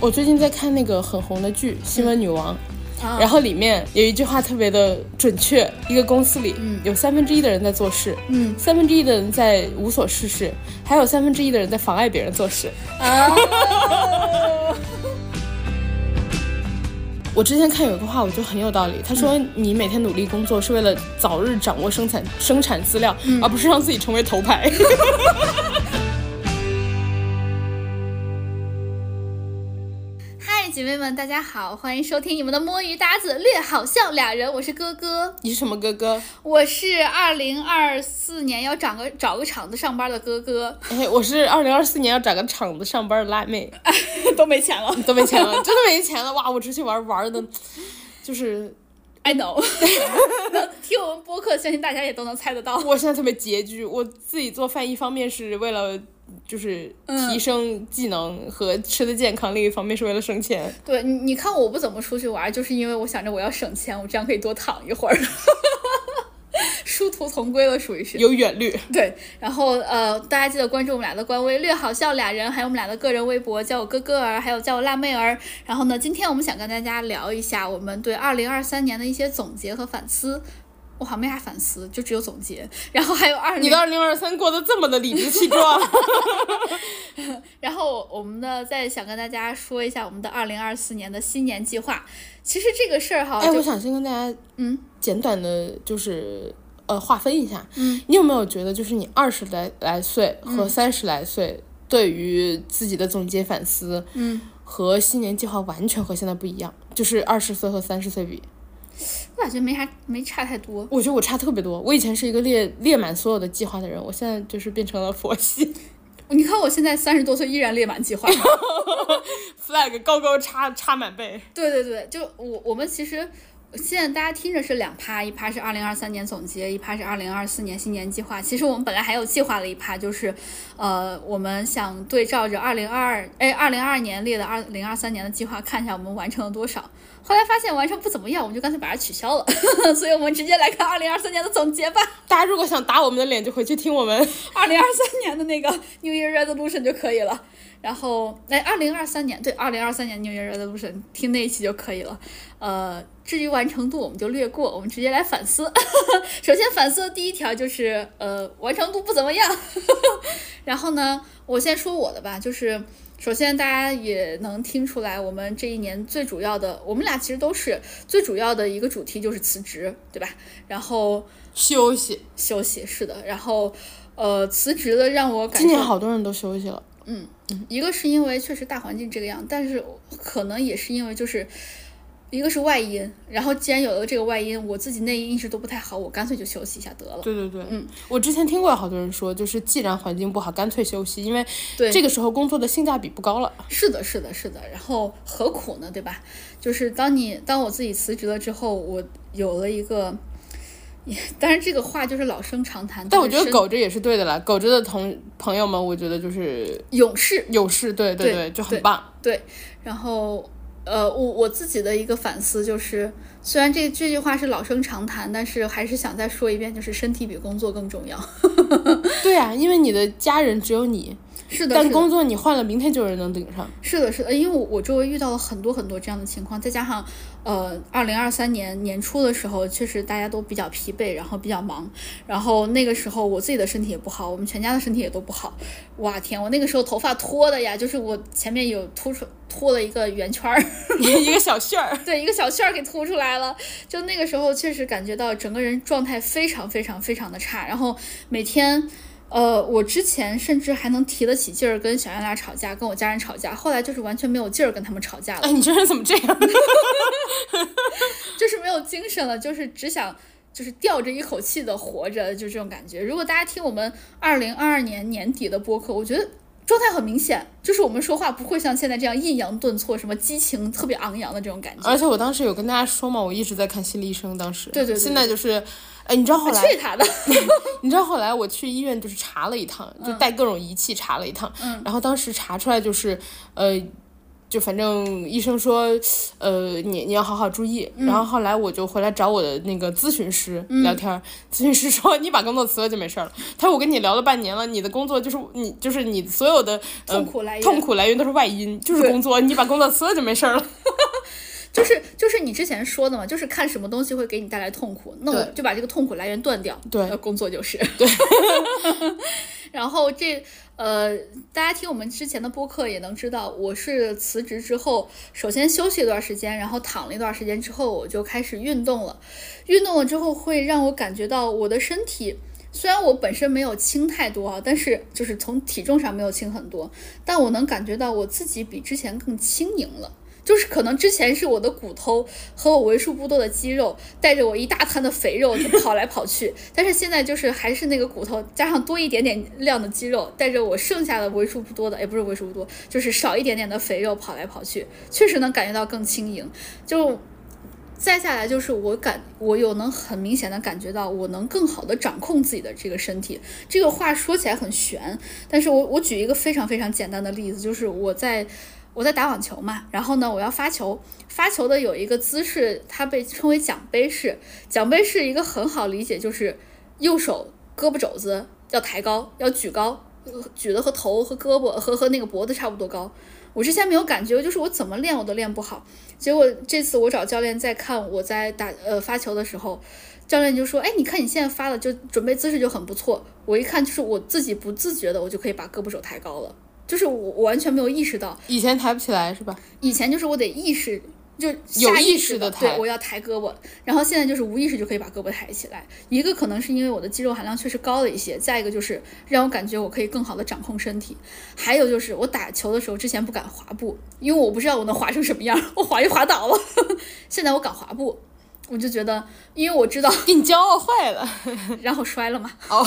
我最近在看那个很红的剧《新闻女王》，啊然后里面有一句话特别的准确：一个公司里有三分之一的人在做事，嗯三分之一的人在无所事事，还有三分之一的人在妨碍别人做事。啊，我之前看有一个话，我觉得很有道理。他说：“你每天努力工作是为了早日掌握生产生产资料，而不是让自己成为头牌。姐妹们，大家好，欢迎收听你们的摸鱼搭子略好笑俩人，我是哥哥，你是什么哥哥？我是二零二四年要找个找个厂子上班的哥哥，哎，我是二零二四年要找个厂子上班的辣妹，都没钱了都没钱了，真的没钱了。哇，我出去玩玩的，就是，I know，听我们播客，相信大家也都能猜得到。我现在特别拮据。我自己做饭，一方面是为了就是提升技能和吃的健康，另一方面是为了省钱。对你，你看我不怎么出去玩，就是因为我想着我要省钱，我这样可以多躺一会儿。殊途同归了，属于是。有远虑，对，然后呃，大家记得关注我们俩的官微“略好笑俩人”，还有我们俩的个人微博，叫我哥哥儿，还有叫我辣妹儿。然后呢，今天我们想跟大家聊一下我们对二零二三年的一些总结和反思。我好像没啥反思，就只有总结。然后还有二零你的，二零二三过得这么的理直气壮。然后我们的，再想跟大家说一下我们的二零二四年的新年计划。其实这个事儿哈，哎，我想先跟大家嗯简短的，就是呃划分一下，嗯，你有没有觉得，就是你二十来来岁和三十来岁，对于自己的总结反思，嗯，和新年计划完全和现在不一样，就是二十岁和三十岁比，我感觉没啥没差太多。我觉得我差特别多。我以前是一个列列满所有的计划的人，我现在就是变成了佛系 你看我现在三十多岁，依然列满计划。flag 高高插插满背。对对对，就我我们其实现在大家听着是两趴，一趴是二零二三年总结，一趴是二零二四年新年计划。其实我们本来还有计划了一趴，就是呃，我们想对照着二零二二哎二零二二年列的二零二三年的计划，看一下我们完成了多少。后来发现完成不怎么样，我们就干脆把它取消了。所以我们直接来看二零二三年的总结吧。大家如果想打我们的脸，就回去听我们。二零二三年的那个 New Year Resolution 就可以了。然后，哎，二零二三年对，二零二三年 New Year Resolution 听那一期就可以了。呃，至于完成度我们就略过，我们直接来反思。首先反思的第一条就是，呃，完成度不怎么样。然后呢，我先说我的吧，就是首先大家也能听出来，我们这一年最主要的，我们俩其实都是最主要的一个主题就是辞职，对吧？然后休息，休息是的，然后呃，辞职的让我感今年，好多人都休息了。一个是因为确实大环境这个样，但是可能也是因为就是。一个是外因，然后既然有了这个外因，我自己内因一直都不太好，我干脆就休息一下得了。对对对，嗯，我之前听过有好多人说，就是既然环境不好，干脆休息，因为对这个时候工作的性价比不高了。是的，是的，是的。然后何苦呢，对吧？就是当你当我自己辞职了之后，我有了一个，当然这个话就是老生常谈，但我觉得就是苟着也是对的啦，苟着的同朋友们，我觉得就是勇士勇士，对对对就很对棒。对，然后呃，我我自己的一个反思就是，虽然这这句话是老生常谈，但是还是想再说一遍，就是身体比工作更重要。对啊，因为你的家人只有你，是的，但工作你换了，明天就有人能顶上。是的，是的，因为我我周围遇到了很多很多这样的情况，再加上呃，二零二三年年初的时候，确实大家都比较疲惫，然后比较忙，然后那个时候我自己的身体也不好，我们全家的身体也都不好。哇天，我那个时候头发脱的呀，就是我前面有秃出脱了一个圆圈儿，一个小旋儿，对，一个小旋儿给凸出来了。就那个时候确实感觉到整个人状态非常非常非常的差，然后每天。呃，我之前甚至还能提得起劲儿跟小燕俩吵架，跟我家人吵架，后来就是完全没有劲儿跟他们吵架了。哎，你这人怎么这样？就是没有精神了，就是只想就是吊着一口气的活着，就这种感觉。如果大家听我们二零二二年年底的播客，我觉得状态很明显，就是我们说话不会像现在这样抑扬顿挫，什么激情特别昂扬的这种感觉。而且我当时有跟大家说嘛，我一直在看心理医生，当时对对对现在就是，哎，你知道后来去他的！你知道后来我去医院就是查了一趟，就带各种仪器查了一趟，然后当时查出来就是，呃，就反正医生说，呃，你你要好好注意。然后后来我就回来找我的那个咨询师聊天，咨询师说你把工作辞了就没事了。他说我跟你聊了半年了，你的工作就是你就是你所有的痛苦来源，痛苦来源都是外因，就是工作，你把工作辞了就没事了。就是就是你之前说的嘛，就是看什么东西会给你带来痛苦，那我就把这个痛苦来源断掉。对，工作就是对。然后这呃，大家听我们之前的播客也能知道，我是辞职之后，首先休息一段时间，然后躺了一段时间之后，我就开始运动了。运动了之后，会让我感觉到我的身体，虽然我本身没有轻太多啊，但是就是从体重上没有轻很多，但我能感觉到我自己比之前更轻盈了。就是可能之前是我的骨头和我为数不多的肌肉带着我一大摊的肥肉就跑来跑去，但是现在就是还是那个骨头加上多一点点量的肌肉带着我剩下的为数不多的，也不是为数不多，就是少一点点的肥肉跑来跑去，确实能感觉到更轻盈。就再下来就是我感我有能很明显的感觉到我能更好的掌控自己的这个身体。这个话说起来很玄，但是我我举一个非常非常简单的例子，就是我在。我在打网球嘛，然后呢，我要发球，发球的有一个姿势，它被称为奖杯式。奖杯式一个很好理解，就是右手胳膊肘子要抬高，要举高，举的和头和胳膊和和那个脖子差不多高。我之前没有感觉，就是我怎么练我都练不好。结果这次我找教练在看我在打呃发球的时候，教练就说：“哎，你看你现在发的就准备姿势就很不错。”我一看就是我自己不自觉的，我就可以把胳膊肘抬高了。就是我，完全没有意识到，以前抬不起来是吧？以前就是我得意识，就有意识的抬，我要抬胳膊。然后现在就是无意识就可以把胳膊抬起来。一个可能是因为我的肌肉含量确实高了一些，再一个就是让我感觉我可以更好的掌控身体。还有就是我打球的时候之前不敢滑步，因为我不知道我能滑成什么样，我滑一滑倒了。现在我敢滑步，我就觉得，因为我知道给你骄傲坏了，然后摔了嘛。哦，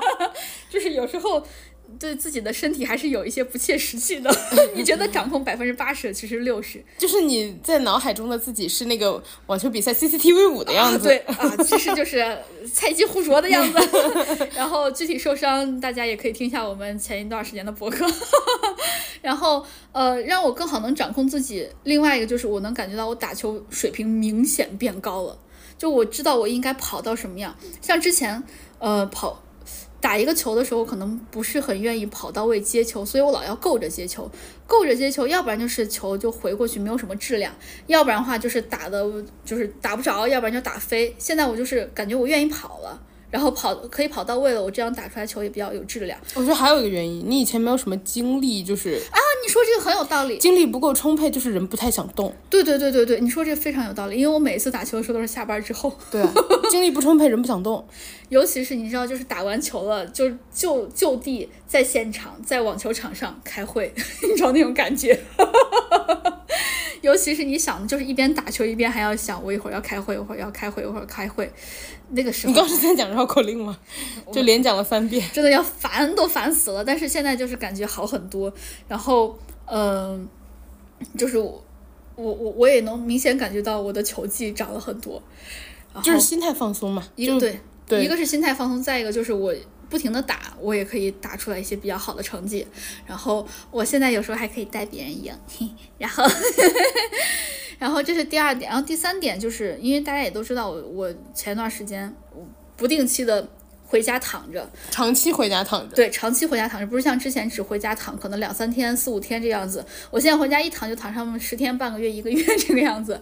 就是有时候。对自己的身体还是有一些不切实际的。你觉得掌控百分之八十，其实六十，就是你在脑海中的自己是那个网球比赛 CCTV 五的样子。对啊，其实就是菜鸡互啄的样子。然后具体受伤，大家也可以听一下我们前一段时间的博客。然后呃，让我更好能掌控自己。另外一个就是我能感觉到我打球水平明显变高了。就我知道我应该跑到什么样，像之前呃跑。打一个球的时候，可能不是很愿意跑到位接球，所以我老要够着接球，够着接球，要不然就是球就回过去没有什么质量，要不然的话就是打的，就是打不着，要不然就打飞。现在我就是感觉我愿意跑了。然后跑可以跑到位了，我这样打出来球也比较有质量。我觉得还有一个原因，你以前没有什么精力，就是啊，你说这个很有道理，精力不够充沛，就是人不太想动。对对对对对，你说这个非常有道理，因为我每次打球的时候都是下班之后。对，啊精力不充沛，人不想动。尤其是你知道，就是打完球了，就就就地在现场在网球场上开会，你知道那种感觉。尤其是你想，就是一边打球一边还要想，我一会儿要开会，一会儿要开会，一会儿开会。那个时候，你刚是在讲绕口令吗？就连讲了三遍，真的要烦都烦死了。但是现在就是感觉好很多，然后嗯，就是我我我我也能明显感觉到我的球技涨了很多，就是心态放松嘛。一个对对，一个是心态放松，再一个就是我不停的打，我也可以打出来一些比较好的成绩。然后我现在有时候还可以带别人赢，然后。然后这是第二点，然后第三点就是因为大家也都知道我我前段时间不定期的回家躺着，长期回家躺着，对，长期回家躺着，不是像之前只回家躺，可能两三天、四五天这样子。我现在回家一躺就躺上十天、半个月、一个月 这个样子，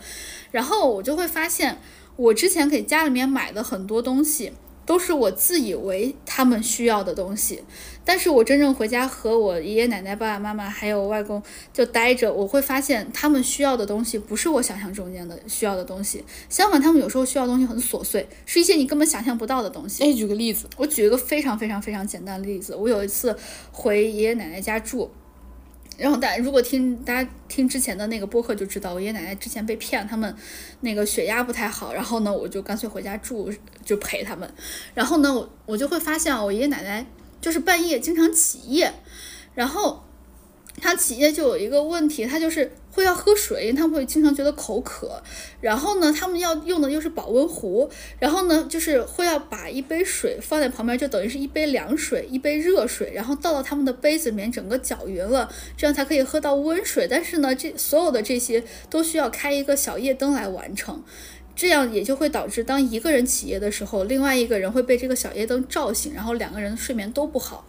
然后我就会发现，我之前给家里面买的很多东西。都是我自以为他们需要的东西，但是我真正回家和我爷爷奶奶、爸爸妈妈还有外公就待着，我会发现他们需要的东西不是我想象中间的需要的东西。相反，他们有时候需要的东西很琐碎，是一些你根本想象不到的东西。哎，举个例子，我举一个非常非常非常简单的例子，我有一次回爷爷奶奶家住。然后大如果听大家听之前的那个播客就知道，我爷爷奶奶之前被骗，他们那个血压不太好。然后呢，我就干脆回家住，就陪他们。然后呢，我我就会发现我爷爷奶奶就是半夜经常起夜。然后他起夜就有一个问题，他就是会要喝水，他们会经常觉得口渴。然后呢，他们要用的又是保温壶，然后呢，就是会要把一杯水放在旁边，就等于是一杯凉水，一杯热水，然后倒到他们的杯子里面，整个搅匀了，这样才可以喝到温水。但是呢，这所有的这些都需要开一个小夜灯来完成。这样也就会导致，当一个人起夜的时候，另外一个人会被这个小夜灯照醒，然后两个人睡眠都不好。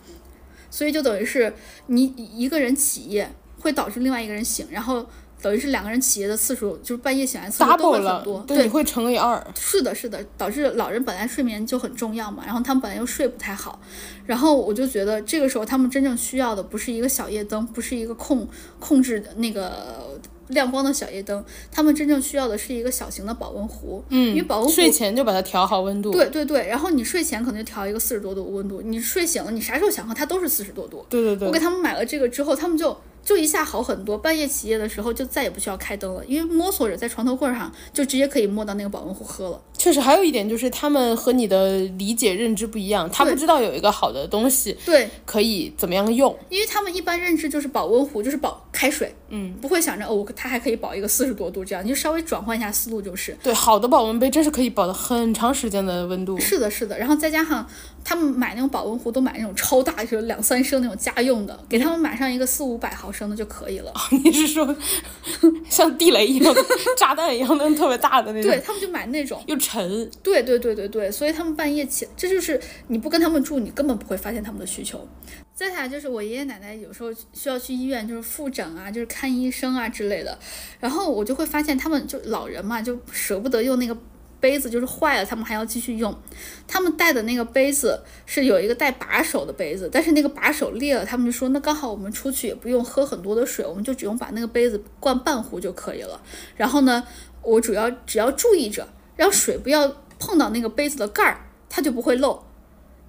所以就等于是你一个人起夜会导致另外一个人醒，然后等于是两个人起夜的次数，就是半夜醒来次数都会很多。对，你会乘以二。是的，是的，导致老人本来睡眠就很重要嘛，然后他们本来又睡不太好，然后我就觉得这个时候他们真正需要的不是一个小夜灯，不是一个控控制的那个。亮光的小夜灯，他们真正需要的是一个小型的保温壶。嗯，因为保温壶睡前就把它调好温度。对对对，然后你睡前可能就调一个四十多度温度，你睡醒了，你啥时候想喝它都是四十多度。对对对，我给他们买了这个之后，他们就。就一下好很多，半夜起夜的时候就再也不需要开灯了，因为摸索着在床头柜上就直接可以摸到那个保温壶喝了。确实，还有一点就是他们和你的理解认知不一样，他不知道有一个好的东西，对，可以怎么样用，因为他们一般认知就是保温壶就是保开水，嗯，不会想着哦，它还可以保一个四十多度这样，你就稍微转换一下思路就是。对，好的保温杯真是可以保的很长时间的温度。是的，是的，然后再加上他们买那种保温壶都买那种超大，就是两三升那种家用的，给他们买上一个四五百毫升的就可以了。你是说 像地雷一样、炸弹一样那种特别大的那种？对他们就买那种又沉。对对对对对，所以他们半夜起，这就是你不跟他们住，你根本不会发现他们的需求。再下来就是我爷爷奶奶有时候需要去医院，就是复诊啊，就是看医生啊之类的，然后我就会发现他们就老人嘛，就舍不得用那个。杯子就是坏了，他们还要继续用。他们带的那个杯子是有一个带把手的杯子，但是那个把手裂了，他们就说那刚好我们出去也不用喝很多的水，我们就只用把那个杯子灌半壶就可以了。然后呢，我主要只要注意着，让水不要碰到那个杯子的盖儿，它就不会漏。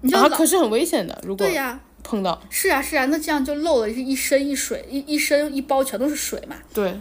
你知道可是很危险的，如果对呀碰到是啊是啊，那这样就漏了，是一身一水一一身一包全都是水嘛。对。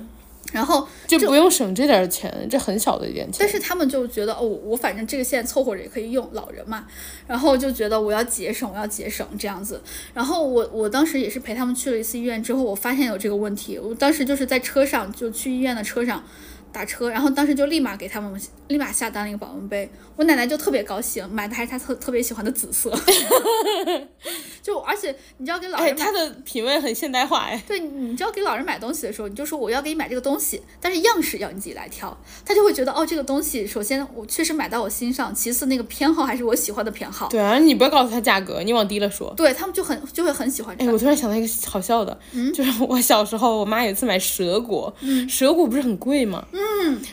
然后就不用省这点钱，这很小的一点钱。但是他们就觉得哦，我反正这个现在凑合着也可以用，老人嘛，然后就觉得我要节省，我要节省这样子。然后我我当时也是陪他们去了一次医院之后，我发现有这个问题。我当时就是在车上，就去医院的车上。打车，然后当时就立马给他们立马下单了一个保温杯，我奶奶就特别高兴，买的还是她特特别喜欢的紫色，就而且你知道给老人买，她的品味很现代化哎，对，你知道给老人买东西的时候，你就说我要给你买这个东西，但是样式要你自己来挑，他就会觉得哦这个东西首先我确实买到我心上，其次那个偏好还是我喜欢的偏好，对啊，你不要告诉他价格，你往低了说，对他们就很就会很喜欢。哎，我突然想到一个好笑的，嗯，就是我小时候我妈有一次买蛇果，嗯，蛇果不是很贵吗？嗯，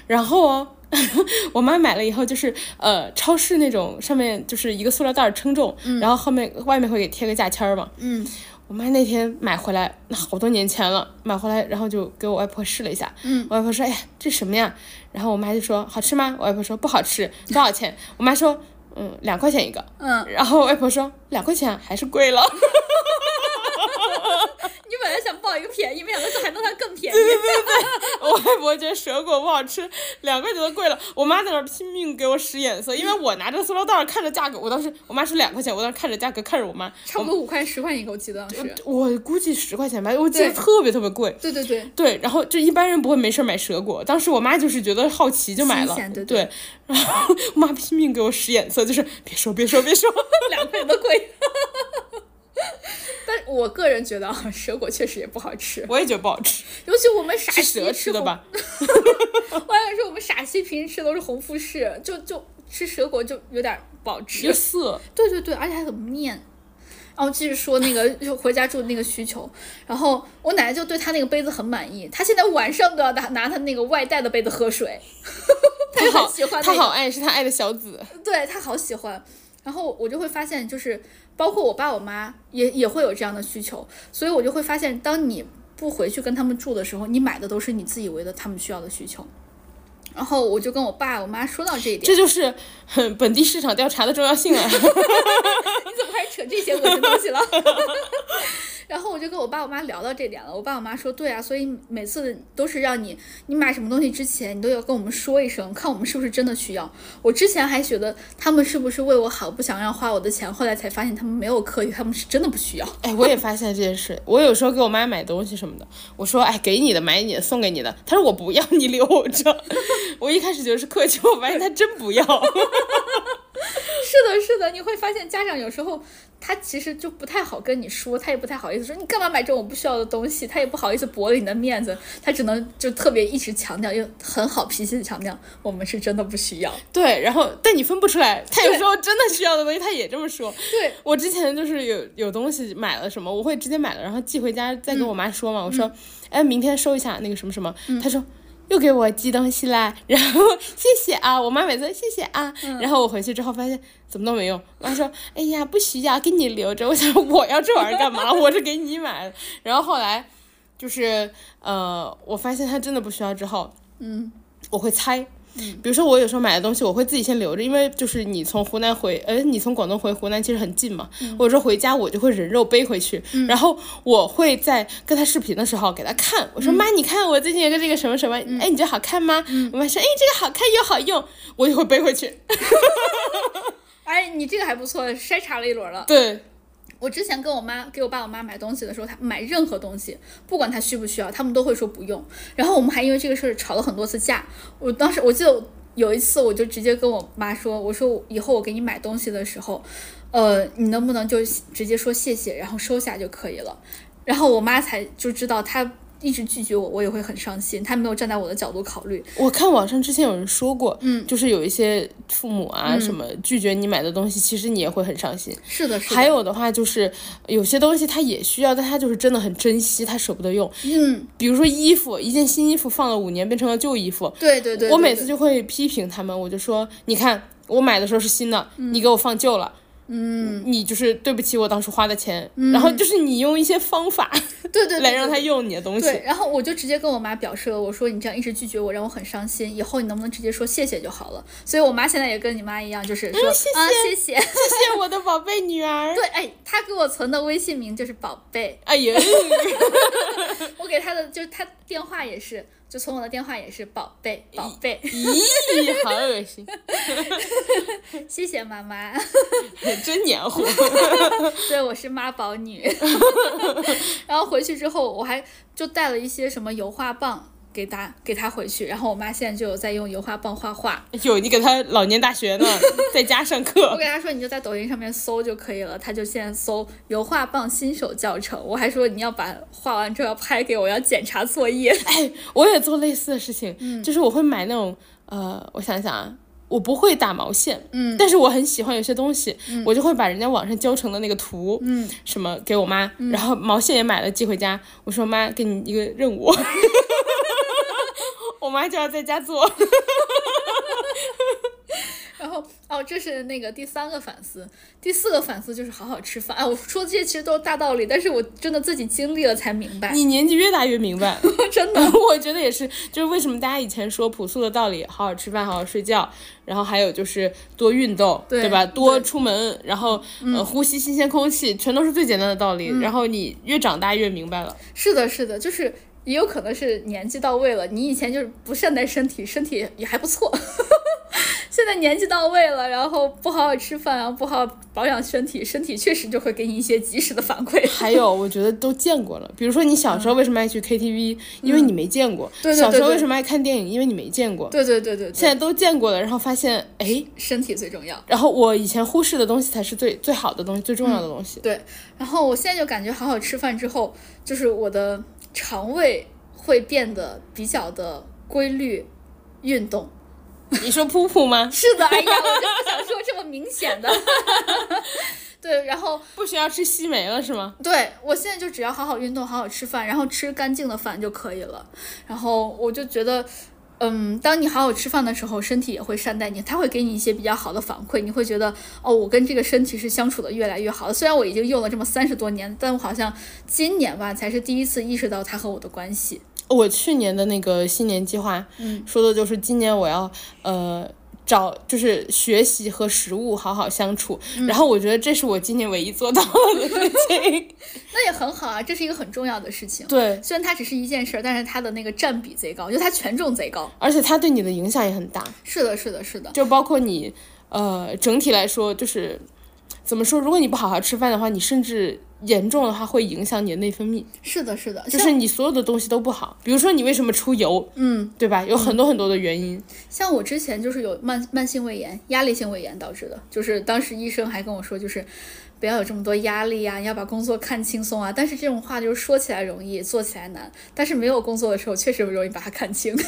然后哦 我妈买了以后，就是呃，超市那种上面就是一个塑料袋称重，然后后面外面会给贴个价签嘛。嗯，我妈那天买回来，那好多年前了，买回来然后就给我外婆试了一下。嗯，我外婆说：“哎呀，这什么呀？”然后我妈就说：“好吃吗？”我外婆说：“不好吃。”多少钱？我妈说：“嗯，两块钱一个。”嗯，然后外婆说：“两块钱还是贵了。”本来想报一个便宜，没想到还弄它更便宜。对对对对，我外婆觉得蛇果不好吃，两块钱都贵了。我妈在那拼命给我使眼色，因为我拿着塑料袋看着价格，我当时我妈说两块钱，我当时看着价格看着我妈，差不多五块十块一个，我记得当时。我估计十块钱吧，我记得特别特别贵。对对对。对，然后就一般人不会没事买蛇果，当时我妈就是觉得好奇就买了。对对。然后 我妈拼命给我使眼色，就是别说别说别说，两块钱都贵。但我个人觉得啊，蛇果确实也不好吃。我也觉得不好吃，尤其我们陕西吃的吧。我还说我们陕西平时吃都是红富士，就就吃蛇果就有点不好吃。涩。对对对，而且还很面。然后继续说那个就回家住那个需求，然后我奶奶就对他那个杯子很满意，她现在晚上都要拿拿他那个外带的杯子喝水。她好喜欢，她好爱，是她爱的小子。对她好喜欢。然后我就会发现，就是包括我爸我妈也也会有这样的需求，所以我就会发现，当你不回去跟他们住的时候，你买的都是你自以为的他们需要的需求。然后我就跟我爸我妈说到这一点，这就是很本地市场调查的重要性啊！你怎么开始扯这些恶心东西了？然后我就跟我爸我妈聊到这点了，我爸我妈说，对啊，所以每次都是让你你买什么东西之前，你都要跟我们说一声，看我们是不是真的需要。我之前还觉得他们是不是为我好，不想让花我的钱，后来才发现他们没有刻意，他们是真的不需要。哎，我也发现这件事。我有时候给我妈买东西什么的，我说，哎，给你的，买你的，送给你的。她说我不要，你留着。我一开始觉得是客气，我发现她真不要。是的，是的，你会发现家长有时候他其实就不太好跟你说，他也不太好意思说你干嘛买这种我不需要的东西，他也不好意思驳了你的面子，他只能就特别一直强调，又很好脾气的强调，我们是真的不需要。对，然后但你分不出来，他有时候真的需要的东西，他也这么说。对我之前就是有有东西买了什么，我会直接买了，然后寄回家再跟我妈说嘛，我说，哎，明天收一下那个什么什么，他说。又给我寄东西啦，然后谢谢啊，我妈每次谢谢啊，然后我回去之后发现怎么都没用，我妈说哎呀不需要，给你留着。我想我要这玩意儿干嘛？我是给你买的。然后后来就是呃，我发现他真的不需要之后，嗯，我会猜。比如说我有时候买的东西，我会自己先留着，因为就是你从湖南回，呃，你从广东回湖南其实很近嘛。我有时候回家我就会人肉背回去，然后我会在跟他视频的时候给他看，我说妈，你看我最近有个这个什么什么，哎，你觉得好看吗？我妈说，哎，这个好看又好用，我就会背回去。哎，你这个还不错，筛查了一轮了。对。我之前跟我妈给我爸我妈买东西的时候，他买任何东西，不管他需不需要，他们都会说不用。然后我们还因为这个事儿吵了很多次架。我当时我记得有一次，我就直接跟我妈说：“我说以后我给你买东西的时候，呃，你能不能就直接说谢谢，然后收下就可以了。”然后我妈才就知道她。一直拒绝我，我也会很伤心。他没有站在我的角度考虑。我看网上之前有人说过，嗯，就是有一些父母啊什么拒绝你买的东西，其实你也会很伤心。是的，是的。还有的话就是有些东西他也需要，但他就是真的很珍惜，他舍不得用。嗯，比如说衣服，一件新衣服放了五年变成了旧衣服。对对对。我每次就会批评他们，我就说，你看我买的时候是新的，你给我放旧了。嗯，你就是对不起我当时花的钱，然后就是你用一些方法，对对，来让他用你的东西。对，然后我就直接跟我妈表示了，我说你这样一直拒绝我，让我很伤心，以后你能不能直接说谢谢就好了？所以我妈现在也跟你妈一样，就是说啊谢谢谢谢我的宝贝女儿。对，哎，她给我存的微信名就是宝贝。哎呀，我给她的就是她电话也是。就从我的电话也是宝贝宝贝，咦，好恶心！谢谢妈妈，真黏糊。对，我是妈宝女。然后回去之后，我还就带了一些什么油画棒。给他给他回去，然后我妈现在就有在用油画棒画画。有你给他老年大学呢，在家上课。我给他说，你就在抖音上面搜就可以了，他就现在搜油画棒新手教程。我还说你要把画完之后要拍给我，要检查作业。哎，我也做类似的事情，就是我会买那种呃，我想想啊，我不会打毛线，嗯，但是我很喜欢有些东西，我就会把人家网上教程的那个图，嗯，什么给我妈，然后毛线也买了寄回家。我说妈，给你一个任务。我妈就要在家做，然后哦，这是那个第三个反思，第四个反思就是好好吃饭。哎，我说这些其实都是大道理，但是我真的自己经历了才明白。你年纪越大越明白，真的，我觉得也是。就是为什么大家以前说朴素的道理，好好吃饭，好好睡觉，然后还有就是多运动，对吧？多出门，然后呃呼吸新鲜空气，全都是最简单的道理。然后你越长大越明白了。是的，是的，就是。也有可能是年纪到位了，你以前就是不善待身体，身体也还不错，现在年纪到位了，然后不好好吃饭然后，不好保养身体，身体确实就会给你一些及时的反馈。还有，我觉得都见过了，比如说你小时候为什么爱去 KTV，因为你没见过；小时候为什么爱看电影，因为你没见过。对对对对。现在都见过了，然后发现，哎，身体最重要。然后我以前忽视的东西才是最最好的东西，最重要的东西。对。然后我现在就感觉好好吃饭之后，就是我的。肠胃会变得比较的规律，运动。你说噗噗吗？是的，哎呀，我就不想说这么明显的。对，然后不需要吃西梅了是吗？对，我现在就只要好好运动，好好吃饭，然后吃干净的饭就可以了。然后我就觉得。嗯，当你好好吃饭的时候，身体也会善待你，他会给你一些比较好的反馈，你会觉得哦，我跟这个身体是相处的越来越好了。虽然我已经用了这么三十多年，但我好像今年吧才是第一次意识到它和我的关系。我去年的那个新年计划，嗯，说的就是今年我要呃找就是学习和食物好好相处。嗯然后我觉得这是我今年唯一做到的事情。那也很好啊，这是一个很重要的事情。对，虽然它只是一件事儿，但是它的那个占比贼高，我觉得它权重贼高。而且它对你的影响也很大，是的，是的，是的，就包括你呃整体来说就是怎么说，如果你不好好吃饭的话，你甚至严重的话会影响你的内分泌。是的，是的，就是你所有的东西都不好，比如说你为什么出油，嗯，对吧？有很多很多的原因。像我之前就是有慢慢性胃炎、压力性胃炎导致的，就是当时医生还跟我说，就是不要有这么多压力呀、要把工作看轻松啊。但是这种话就是说起来容易，做起来难。但是没有工作的时候，确实容易把它看清。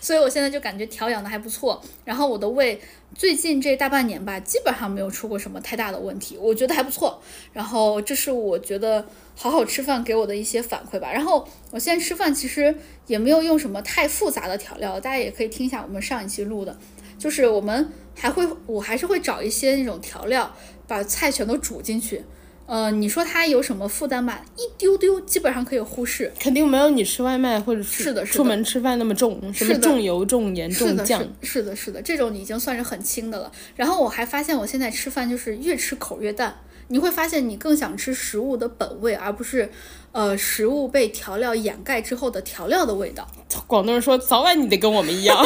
所以我现在就感觉调养的还不错，然后我的胃最近这大半年吧，基本上没有出过什么太大的问题，我觉得还不错。然后这是我觉得好好吃饭给我的一些反馈吧。然后我现在吃饭其实也没有用什么太复杂的调料，大家也可以听一下我们上一期录的，就是我们还会我还是会找一些那种调料，把菜全都煮进去。呃，你说它有什么负担吧？一丢丢，基本上可以忽视。肯定没有你吃外卖或者是是的出门吃饭那么重，什么重油、重盐、重酱是。是的，是的，这种已经算是很轻的了。然后我还发现，我现在吃饭就是越吃口越淡。你会发现，你更想吃食物的本味，而不是，呃，食物被调料掩盖之后的调料的味道。广东人说，早晚你得跟我们一样。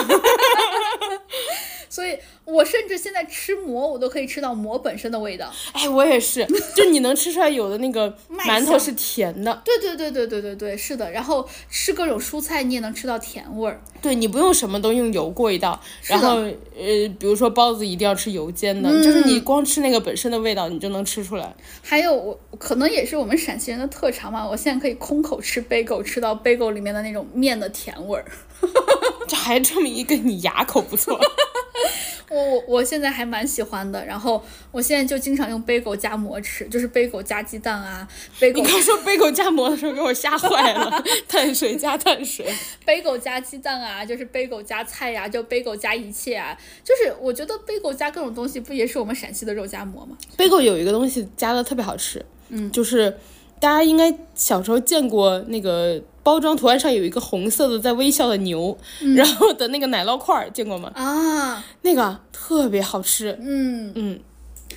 所以我甚至现在吃馍，我都可以吃到馍本身的味道。哎，我也是，就你能吃出来有的那个 馒头是甜的，对对对对对对对，是的。然后吃各种蔬菜，你也能吃到甜味儿。对你不用什么都用油过一道，然的后呃，比如说包子一定要吃油煎的，就是你光吃那个本身的味道，你就能吃出来。还有我可能也是我们陕西人的特长嘛，我现在可以空口吃 bagel，吃到 bagel 里面的那种面的甜味儿。这还证明一个你牙口不错。我我我现在还蛮喜欢的，然后我现在就经常用 bagel 加馍吃，就是 bagel 加鸡蛋啊你，bagel 刚说杯狗加馍的时候给我吓坏了，碳水加碳水。bagel 加鸡蛋啊，就是 bagel 加菜呀、就 bagel 加一切啊，就是我觉得 bagel 加各种东西，不也是我们陕西的肉夹馍吗？杯狗有一个东西加的特别好吃，嗯，就是大家应该小时候见过那个包装图案上有一个红色的在微笑的牛，然后的那个奶酪块儿，见过吗？啊，那个特别好吃，嗯，嗯，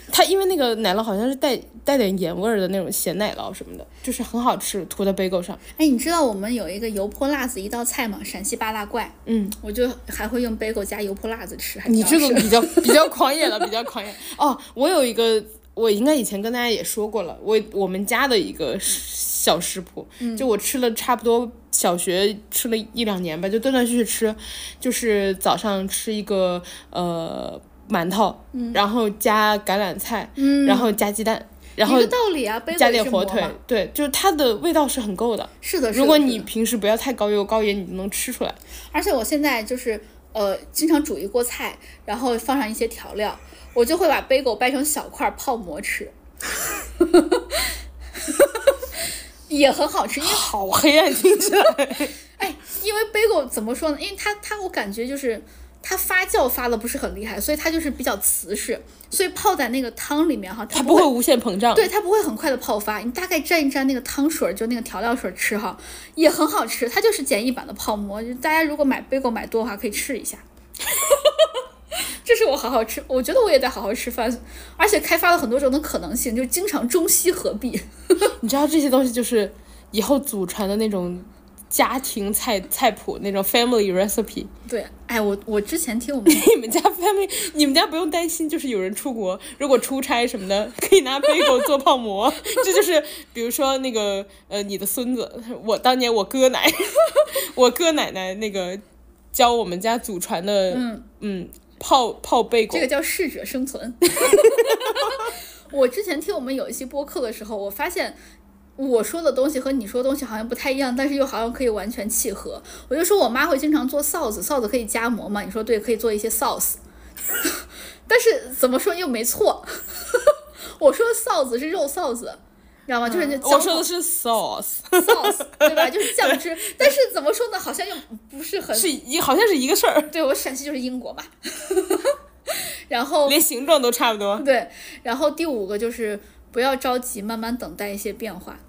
它因为那个奶酪好像是带带点盐味儿的那种咸奶酪什么的，就是很好吃，涂在贝狗上。哎，你知道我们有一个油泼辣子一道菜吗？陕西八大怪，嗯，我就还会用 bagel 加油泼辣子吃，还你这个比较比较狂野了，比较狂野。哦，我有一个，我应该以前跟大家也说过了，我我们家的一个小食谱，就我吃了差不多小学吃了一两年吧，就断断续续吃，就是早上吃一个呃馒头，然后加橄榄菜，然后加鸡蛋，然后一个道理啊加点火腿对，就是它的味道是很够的。是的，是的如果你平时不要太高油高盐，你就能吃出来。而且我现在就是呃，经常煮一锅菜，然后放上一些调料，我就会把 bagel 掰成小块泡馍吃，也很好吃。因为好黑暗，听起来。哎，因为 bagel 怎么说呢？因为它它我感觉就是它发酵发的不是很厉害，所以它就是比较瓷实，所以泡在那个汤里面哈，它不会无限膨胀。对，它不会很快的泡发，你大概蘸一蘸那个汤水儿，就那个调料水儿吃哈，也很好吃。它就是简易版的泡馍，就大家如果买 bagel 买多的话，可以试一下。这是我好好吃，我觉得我也在好好吃饭，而且开发了很多种的可能性，就经常中西合璧。你知道这些东西就是以后祖传的那种家庭菜菜谱，那种 family recipe。对，哎，我我之前听我们 你们家 family，你们家不用担心，就是有人出国，如果出差什么的，可以拿 bagel 做泡馍。这就是比如说那个呃，你的孙子，我当年我哥奶，我哥奶奶那个教我们家祖传的，嗯嗯，泡泡 bagel。这个叫适者生存。我之前听我们有一期播客的时候，我发现我说的东西和你说的东西好像不太一样，但是又好像可以完全契合。我就说我妈会经常做臊子，臊子可以夹馍嘛？你说对，可以做一些 sauce，但是怎么说又没错。我说臊子是肉臊子，你知道吗？就是那嗯我说的是 sauce，sauce，对吧？就是酱汁。但是怎么说呢？好像又不是很是一好像是一个事儿，对我陕西就是英国嘛。然后连形状都差不多。对，然后第五个就是不要着急，慢慢等待一些变化。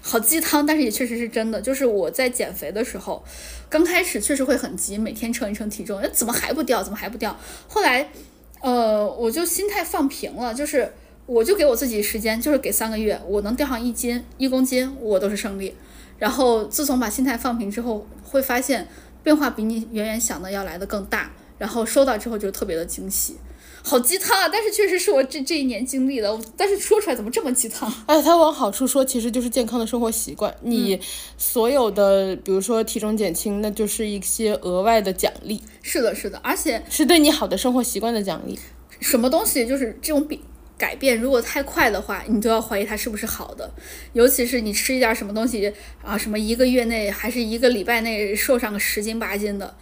好鸡汤，但是也确实是真的。就是我在减肥的时候，刚开始确实会很急，每天称一称体重，哎，怎么还不掉？怎么还不掉？后来，呃，我就心态放平了，就是我就给我自己时间，就是给三个月，我能掉上一斤一公斤，我都是胜利。然后自从把心态放平之后，会发现变化比你远远想的要来的更大，然后收到之后就特别的惊喜。好鸡汤啊！但是确实是我这这一年经历的，但是说出来怎么这么鸡汤？哎，它往好处说，其实就是健康的生活习惯。你所有的，比如说体重减轻，那就是一些额外的奖励。是的，是的，而且是对你好的生活习惯的奖励。什么东西就是这种比改变，如果太快的话，你都要怀疑它是不是好的。尤其是你吃一点什么东西啊，什么一个月内还是一个礼拜内瘦上个十斤八斤的。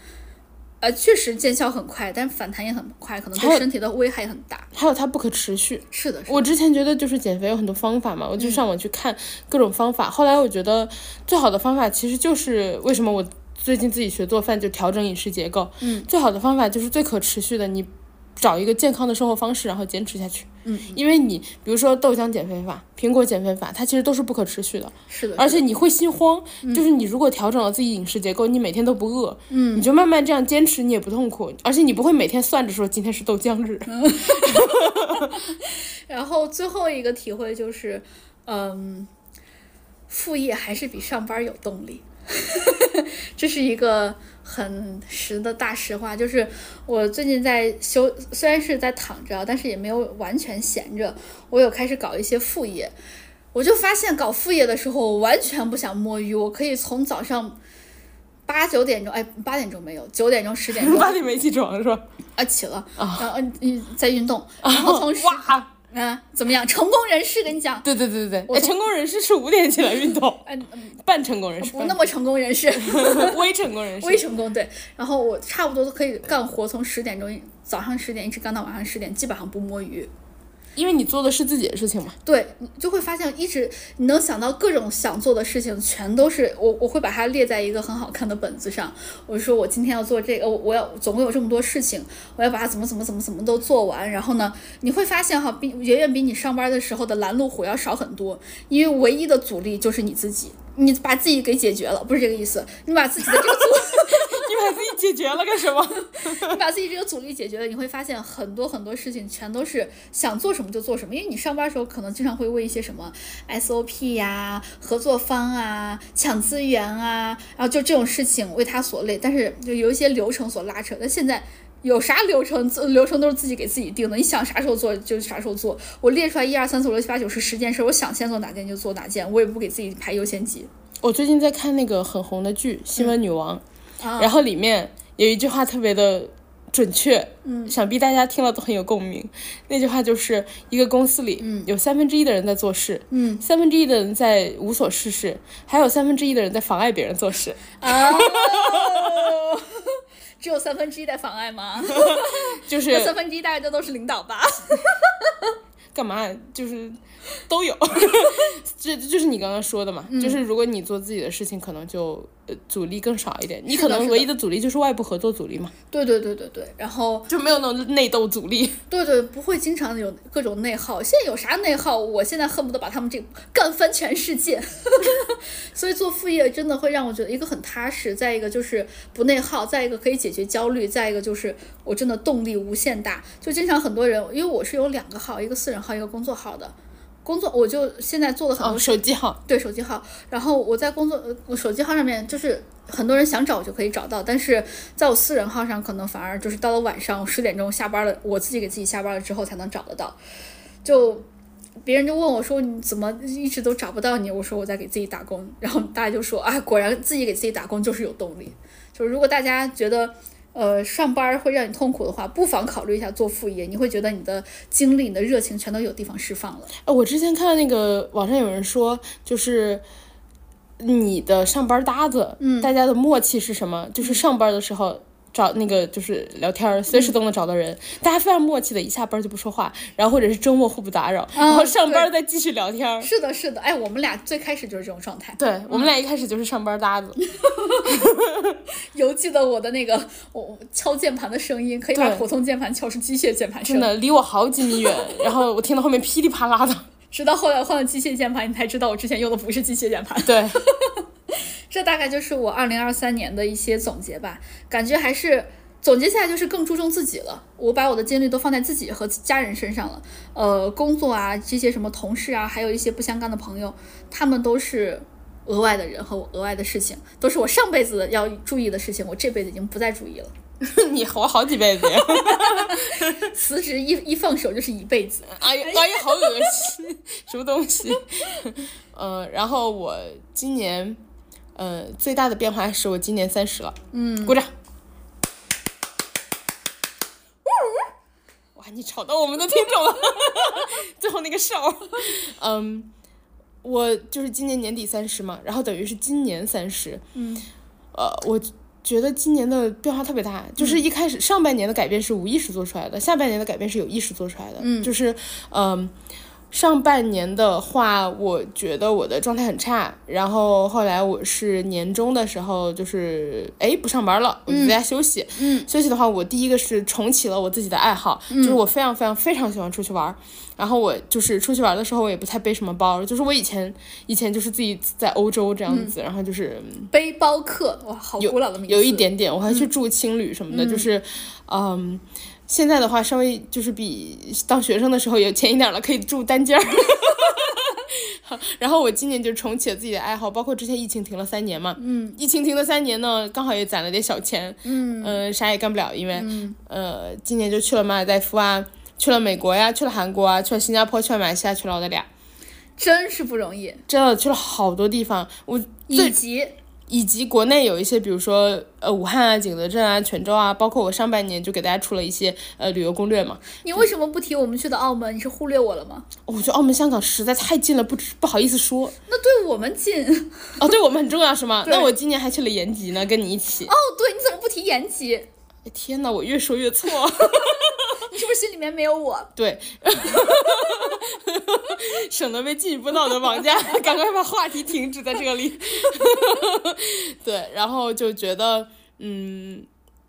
呃，确实见效很快，但反弹也很快，可能对身体的危害也很大。还有它不可持续。是的，我之前觉得就是减肥有很多方法嘛，我就上网去看各种方法。后来我觉得最好的方法其实就是为什么我最近自己学做饭，就调整饮食结构。嗯，最好的方法就是最可持续的，你找一个健康的生活方式，然后坚持下去。嗯，因为你比如说豆浆减肥法、苹果减肥法，它其实都是不可持续的。是的，而且你会心慌，就是你如果调整了自己饮食结构，你每天都不饿，嗯，你就慢慢这样坚持，你也不痛苦，而且你不会每天算着说今天是豆浆日。然后最后一个体会就是，嗯，副业还是比上班有动力，这是一个。很实的大实话，就是我最近在休，虽然是在躺着，但是也没有完全闲着。我有开始搞一些副业，我就发现搞副业的时候，我完全不想摸鱼。我可以从早上八九点钟，哎，八点钟没有，九点钟、十点钟，八点没起床是吧？啊，起了，然后嗯嗯在运动，然后从十。嗯，怎么样？成功人士跟你讲，对对对对对，哎，成功人士是五点起来运动，嗯，半成功人士，不那么成功人士，微成功人士，微成功对。然后我差不多都可以干活，从十点钟早上十点一直干到晚上十点，基本上不摸鱼。因为你做的是自己的事情嘛，对，你就会发现一直你能想到各种想做的事情，全都是我我会把它列在一个很好看的本子上。我说我今天要做这个，我我要总共有这么多事情，我要把它怎么怎么怎么怎么都做完。然后呢，你会发现哈，比远远比你上班的时候的拦路虎要少很多，因为唯一的阻力就是你自己，你把自己给解决了，不是这个意思，你把自己的这个阻。你把自己解决了干什么？你把自己这个阻力解决了，你会发现很多很多事情全都是想做什么就做什么。因为你上班的时候可能经常会为一些什么 SOP 呀、合作方啊、抢资源啊，然后就这种事情为他所累，但是就有一些流程所拉扯。但现在有啥流程？流程都是自己给自己定的，你想啥时候做就啥时候做。我列出来一二三四五六七八九十十件事，我想先做哪件就做哪件，我也不给自己排优先级。我最近在看那个很红的剧《新闻女王》。然后里面有一句话特别的准确，嗯，想必大家听了都很有共鸣。那句话就是一个公司里，有三分之一的人在做事，嗯，三分之一的人在无所事事，还有三分之一的人在妨碍别人做事。啊，只有三分之一在妨碍吗？就是三分之一大概都都是领导吧？干嘛？就是。都有，这就是你刚刚说的嘛，就是如果你做自己的事情，可能就呃阻力更少一点。你可能唯一的阻力就是外部合作阻力嘛。对对对对对，然后就没有那种内斗阻力。对对，不会经常有各种内耗。现在有啥内耗？我现在恨不得把他们这干翻全世界。所以做副业真的会让我觉得一个很踏实，再一个就是不内耗，再一个可以解决焦虑，再一个就是我真的动力无限大。就经常很多人，因为我是有两个号，一个私人号，一个工作号的。工作我就现在做了很多手机号，对手机号。然后我在工作我手机号上面，就是很多人想找我就可以找到，但是在我私人号上，可能反而就是到了晚上十点钟下班了，我自己给自己下班了之后才能找得到。就别人就问我说你怎么一直都找不到你？我说我在给自己打工。然后大家就说啊，果然自己给自己打工就是有动力。就是如果大家觉得。呃，上班会让你痛苦的话，不妨考虑一下做副业。你会觉得你的精力、你的热情全都有地方释放了。呃，我之前看到那个网上有人说，就是你的上班搭子，嗯，大家的默契是什么？就是上班的时候。找那个就是聊天，随时都能找到人，大家非常默契的，一下班就不说话，然后或者是周末互不打扰，然后上班再继续聊天。是的，是的，哎，我们俩最开始就是这种状态。对我们俩一开始就是上班搭子。犹记得我的那个我敲键盘的声音，可以把普通键盘敲出机械键盘声。真的，离我好几米远，然后我听到后面噼里啪啦的。直到后来换了机械键盘，你才知道我之前用的不是机械键盘。对，这大概就是我二零二三年的一些总结吧，感觉还是总结下来就是更注重自己了。我把我的精力都放在自己和家人身上了。呃，工作啊，这些什么同事啊，还有一些不相干的朋友，他们都是额外的人和我额外的事情，都是我上辈子要注意的事情，我这辈子已经不再注意了。你活好几辈子呀！辞职一一放手就是一辈子。哎呀，哎呀，好恶心，什么东西？呃，然后我今年，呃，最大的变化是我今年三十了。嗯，鼓掌。哇，你吵到我们的听众了，最后那个哨。嗯，我就是今年年底三十嘛，然后等于是今年三十。嗯，呃，我。觉得今年的变化特别大，就是一开始上半年的改变是无意识做出来的，下半年的改变是有意识做出来的。嗯，就是嗯。上半年的话，我觉得我的状态很差，然后后来我是年终的时候，就是哎不上班了，我就在家休息。嗯，休息的话，我第一个是重启了我自己的爱好，就是我非常非常非常喜欢出去玩。然后我就是出去玩的时候，我也不太背什么包，就是我以前以前就是自己在欧洲这样子，然后就是背包客，哇，好古老的名字。有一点点，我还去住青旅什么的，就是嗯。现在的话，稍微就是比当学生的时候有钱一点了，可以住单间儿。然后我今年就重启了自己的爱好，包括之前疫情停了三年嘛。嗯。疫情停了三年呢，刚好也攒了点小钱。嗯。呃，啥也干不了，因为呃，今年就去了马尔代夫啊，去了美国呀，去了韩国啊，去了新加坡，去了马来西亚，去了澳大利亚。真是不容易。真的去了好多地方，我以及。以及国内有一些，比如说呃武汉啊、景德镇啊、泉州啊，包括我上半年就给大家出了一些呃旅游攻略嘛。你为什么不提我们去的澳门？你是忽略我了吗？我觉得澳门、香港实在太近了，不不好意思说。那对我们近 哦，对我们很重要是吗？那我今年还去了延吉呢，跟你一起。哦，对，你怎么不提延吉？天呐，我越说越错。你是不是心里面没有我？对，省得被进一步道德绑架，赶快把话题停止在这里。对，然后就觉得，嗯，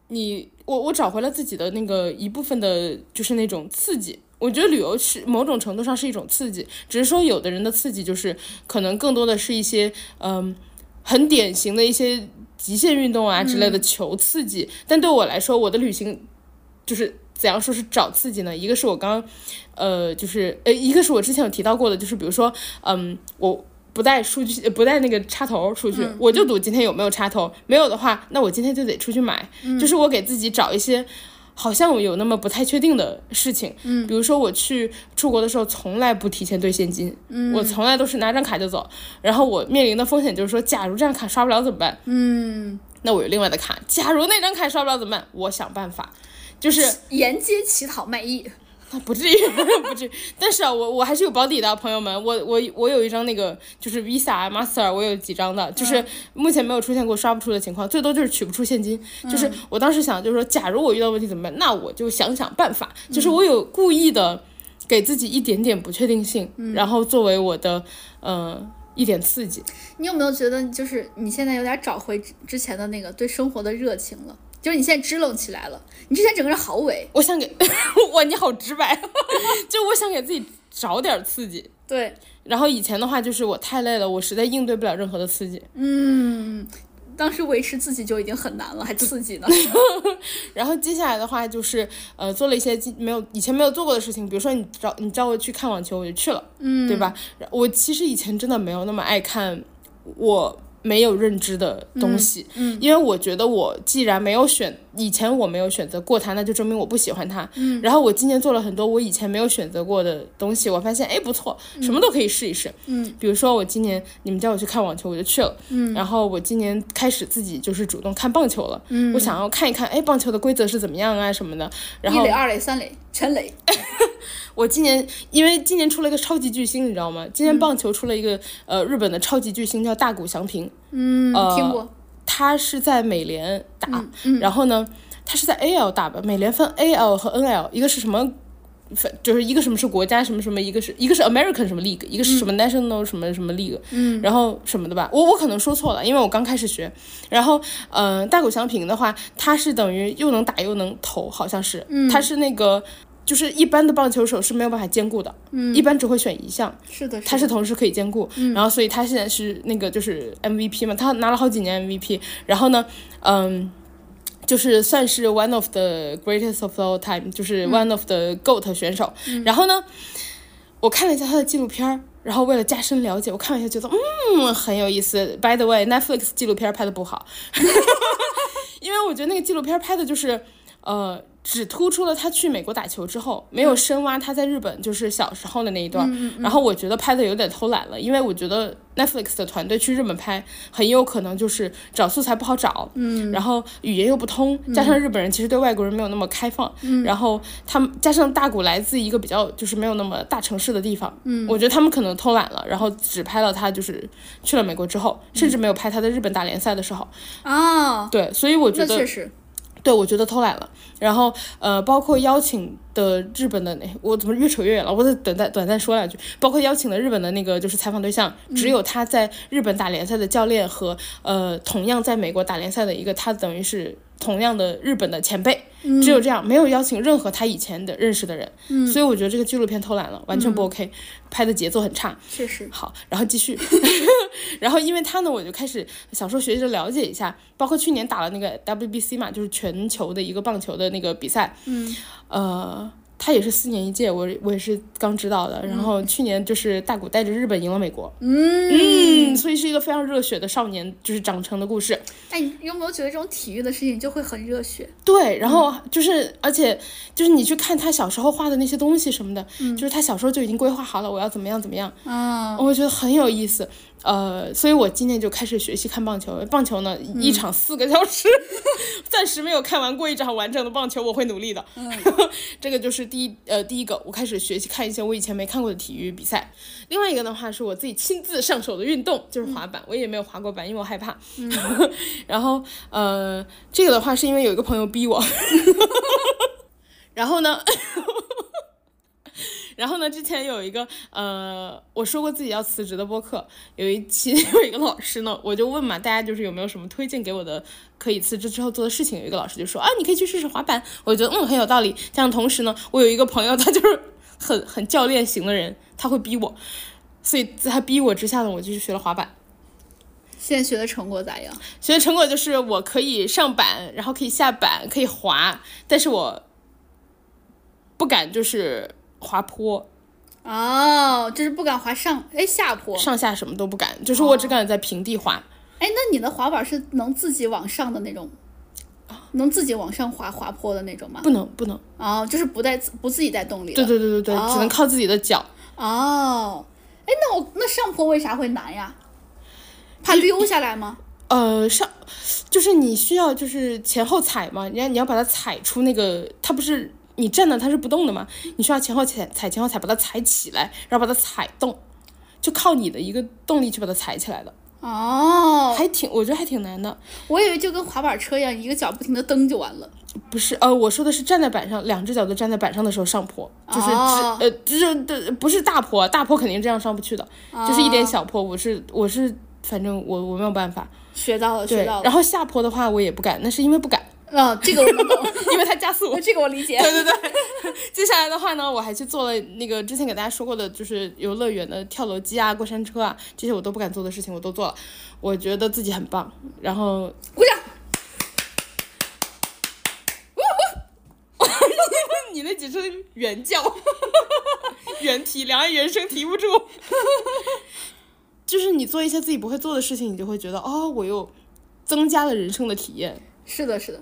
你我我找回了自己的那个一部分的，就是那种刺激。我觉得旅游是某种程度上是一种刺激，只是说有的人的刺激就是可能更多的是一些，嗯，很典型的一些。极限运动啊之类的求刺激，但对我来说，我的旅行就是怎样说是找刺激呢？一个是我刚，呃，就是呃，一个是我之前有提到过的，就是比如说，嗯，我不带数据，不带那个插头出去，我就赌今天有没有插头，没有的话，那我今天就得出去买，就是我给自己找一些。好像有那么不太确定的事情，嗯，比如说我去出国的时候，从来不提前兑现金，嗯，我从来都是拿张卡就走，然后我面临的风险就是说，假如这张卡刷不了怎么办？嗯，那我有另外的卡，假如那张卡刷不了怎么办？我想办法，就是沿街乞讨卖艺。不至于，不至于。但是啊，我我还是有保底的，朋友们。我我我有一张那个就是 Visa Master，我有几张的，就是目前没有出现过刷不出的情况，最多就是取不出现金。就是我当时想，就是说，假如我遇到问题怎么办？那我就想想办法。就是我有故意的给自己一点点不确定性，然后作为我的呃一点刺激。你有没有觉得，就是你现在有点找回之前的那个对生活的热情了？就是你现在支棱起来了，你之前整个人好萎。我想给 哇，你好直白，就我想给自己找点刺激。对，然后以前的话就是我太累了，我实在应对不了任何的刺激。嗯，当时维持自己就已经很难了，还刺激呢。然后接下来的话就是呃做了一些没有以前没有做过的事情，比如说你找你叫我去看网球，我就去了，嗯，对吧？我其实以前真的没有那么爱看我。没有认知的东西，嗯，因为我觉得我既然没有选，以前我没有选择过它，那就证明我不喜欢它，嗯，然后我今年做了很多我以前没有选择过的东西，我发现哎不错，什么都可以试一试，嗯，比如说我今年你们叫我去看网球，我就去了，嗯，然后我今年开始自己就是主动看棒球了，嗯，我想要看一看，哎，棒球的规则是怎么样啊什么的，然后一垒、二垒、三垒全垒。我今年因为今年出了一个超级巨星，你知道吗？今年棒球出了一个呃日本的超级巨星叫大谷翔平，嗯，听过。他是在美联打，嗯，然后呢，他是在 AL 打吧？美联分 AL 和 NL，一个是什么？分就是一个什么是国家什么什么，一个是一个是 American 什么 League，一个是什么 National 什么什么 League，嗯，然后什么的吧？我我可能说错了，因为我刚开始学。然后，嗯，大谷翔平的话，他是等于又能打又能投，好像是，他是那个。就是一般的棒球手是没有办法兼顾的，嗯，一般只会选一项，是的，他是同时可以兼顾，然后所以他现在是那个就是 MVP 嘛，他拿了好几年 MVP，然后呢，嗯。就是算是 one of the greatest of all time，就是 one of the goat 选手。然后呢，我看了一下他的纪录片儿，然后为了加深了解，我看了一下，觉得嗯很有意思。By the way，Netflix 纪录片拍的不好，因为我觉得那个纪录片拍的就是呃。只突出了他去美国打球之后，没有深挖他在日本就是小时候的那一段。然后我觉得拍的有点偷懒了，因为我觉得 Netflix 的团队去日本拍，很有可能就是找素材不好找，嗯，然后语言又不通，加上日本人其实对外国人没有那么开放，嗯，然后他们加上大谷来自一个比较就是没有那么大城市的地方，嗯，我觉得他们可能偷懒了，然后只拍了他就是去了美国之后，甚至没有拍他在日本打联赛的时候。啊，对，所以我觉得确实。对，我觉得偷懒了。然后，呃，包括邀请的日本的那，我怎么越扯越远了？我再短暂短暂说两句。包括邀请的日本的那个就是采访对象，只有他在日本打联赛的教练和呃同样在美国打联赛的一个，他等于是同样的日本的前辈，只有这样，没有邀请任何他以前的认识的人。嗯，所以我觉得这个纪录片偷懒了，完全不 OK，拍的节奏很差。确实。好，然后继续。然后因为他呢，我就开始小时候学习着了解一下，包括去年打了那个 WBC 嘛，就是全球的一个棒球的那个比赛，嗯，呃。他也是四年一届，我我也是刚知道的。然后去年就是大谷带着日本赢了美国，嗯，所以是一个非常热血的少年就是长成的故事。哎，你有没有觉得这种体育的事情就会很热血？对，然后就是而且就是你去看他小时候画的那些东西什么的，就是他小时候就已经规划好了我要怎么样怎么样，嗯，我觉得很有意思。呃，所以我今年就开始学习看棒球。棒球呢，一场四个小时，暂时没有看完过一场完整的棒球，我会努力的。嗯 这个就是第一，呃，第一个，我开始学习看一些我以前没看过的体育比赛。另外一个的话，是我自己亲自上手的运动，就是滑板。我也没有滑过板，因为我害怕。然后，呃，这个的话是因为有一个朋友逼我。然后呢？然后呢？之前有一个呃，我说过自己要辞职的播客，有一期有一个老师呢，我就问嘛，大家就是有没有什么推荐给我的可以辞职之后做的事情？有一个老师就说啊，你可以去试试滑板。我觉得嗯很有道理。这样同时呢，我有一个朋友，他就是很很教练型的人，他会逼我，所以在他逼我之下呢，我就去学了滑板。现在学的成果咋样？学的成果就是我可以上板，然后可以下板，可以滑，但是我不敢就是。滑坡，哦，就是不敢滑上哎下坡，上下什么都不敢，就是我只敢在平地滑。哎，那你的滑板是能自己往上的那种，能自己往上滑滑坡的那种吗？不能，不能。哦，就是不带不自己带动力。对对对对对，只能靠自己的脚。哦，哎，那我那上坡为啥会难呀？怕溜下来吗？呃，上就是你需要就是前后踩嘛，你要你要把它踩出那个，它不是。你站的它是不动的嘛？你需要前后踩踩前后踩，把它踩起来，然后把它踩动，就靠你的一个动力去把它踩起来的。哦，还挺，我觉得还挺难的。我以为就跟滑板车一样，一个脚不停的蹬就完了。不是，呃，我说的是站在板上，两只脚都站在板上的时候上坡，就是只呃，就是的，不是大坡，大坡肯定这样上不去的，就是一点小坡。我是我是，反正我我没有办法。学到了，学到了。然后下坡的话，我也不敢，那是因为不敢。啊，这个我懂，因为它加速。这个我理解。对对对。接下来的话呢，我还去做了那个之前给大家说过的，就是游乐园的跳楼机啊、过山车啊，这些我都不敢做的事情，我都做了。我觉得自己很棒，然后鼓掌。你那几声原叫，原题，两岸猿声啼不住。就是你做一些自己不会做的事情，你就会觉得哦，我又增加了人生的体验。是的，是的，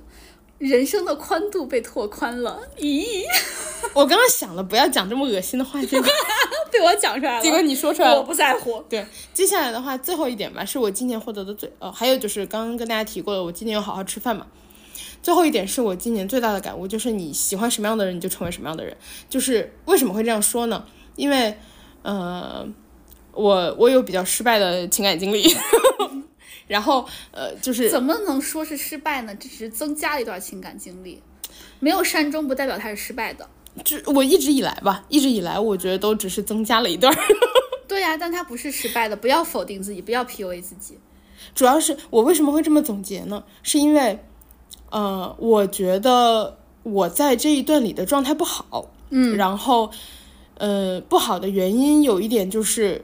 人生的宽度被拓宽了。咦，我刚刚想了，不要讲这么恶心的话，结果 被我讲出来了。结果你说出来了，我不在乎。对，接下来的话，最后一点吧，是我今年获得的最呃，还有就是刚刚跟大家提过了，我今年有好好吃饭嘛。最后一点是我今年最大的感悟，就是你喜欢什么样的人，你就成为什么样的人。就是为什么会这样说呢？因为呃，我我有比较失败的情感经历。然后，呃，就是怎么能说是失败呢？只是增加了一段情感经历，没有善终不代表他是失败的。就我一直以来吧，一直以来我觉得都只是增加了一段。对呀，但他不是失败的，不要否定自己，不要 PUA 自己。主要是我为什么会这么总结呢？是因为，呃，我觉得我在这一段里的状态不好。嗯，然后呃不好的原因有一点就是，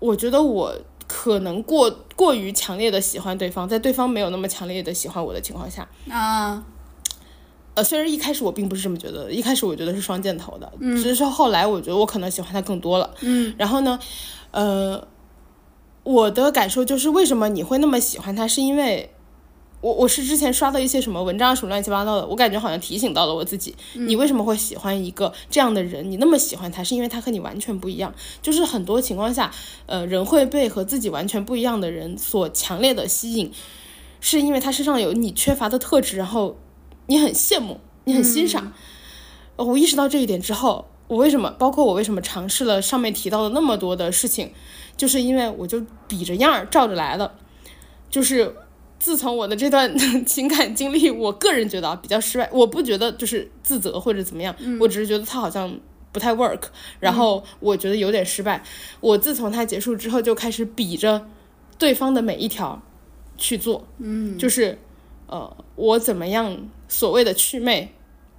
我觉得我可能过过于强烈的喜欢对方，在对方没有那么强烈的喜欢我的情况下，啊，呃，虽然一开始我并不是这么觉得的，一开始我觉得是双箭头的，只是说后来我觉得我可能喜欢他更多了，嗯，然后呢，呃，我的感受就是为什么你会那么喜欢他，是因为我我是之前刷到一些什么文章什么乱七八糟的，我感觉好像提醒到了我自己，你为什么会喜欢一个这样的人？你那么喜欢他，是因为他和你完全不一样，就是很多情况下，呃，人会被和自己完全不一样的人所强烈的吸引，是因为他身上有你缺乏的特质，然后你很羡慕，你很欣赏。呃我意识到这一点之后，我为什么，包括我为什么尝试了上面提到的那么多的事情，就是因为我就比着样儿照着来了。就是自从我的这段 情感经历，我个人觉得啊比较失败，我不觉得就是自责或者怎么样，我只是觉得他好像不太 work，然后我觉得有点失败。我自从他结束之后，就开始比着对方的每一条去做，嗯，就是呃，我怎么样所谓的祛魅。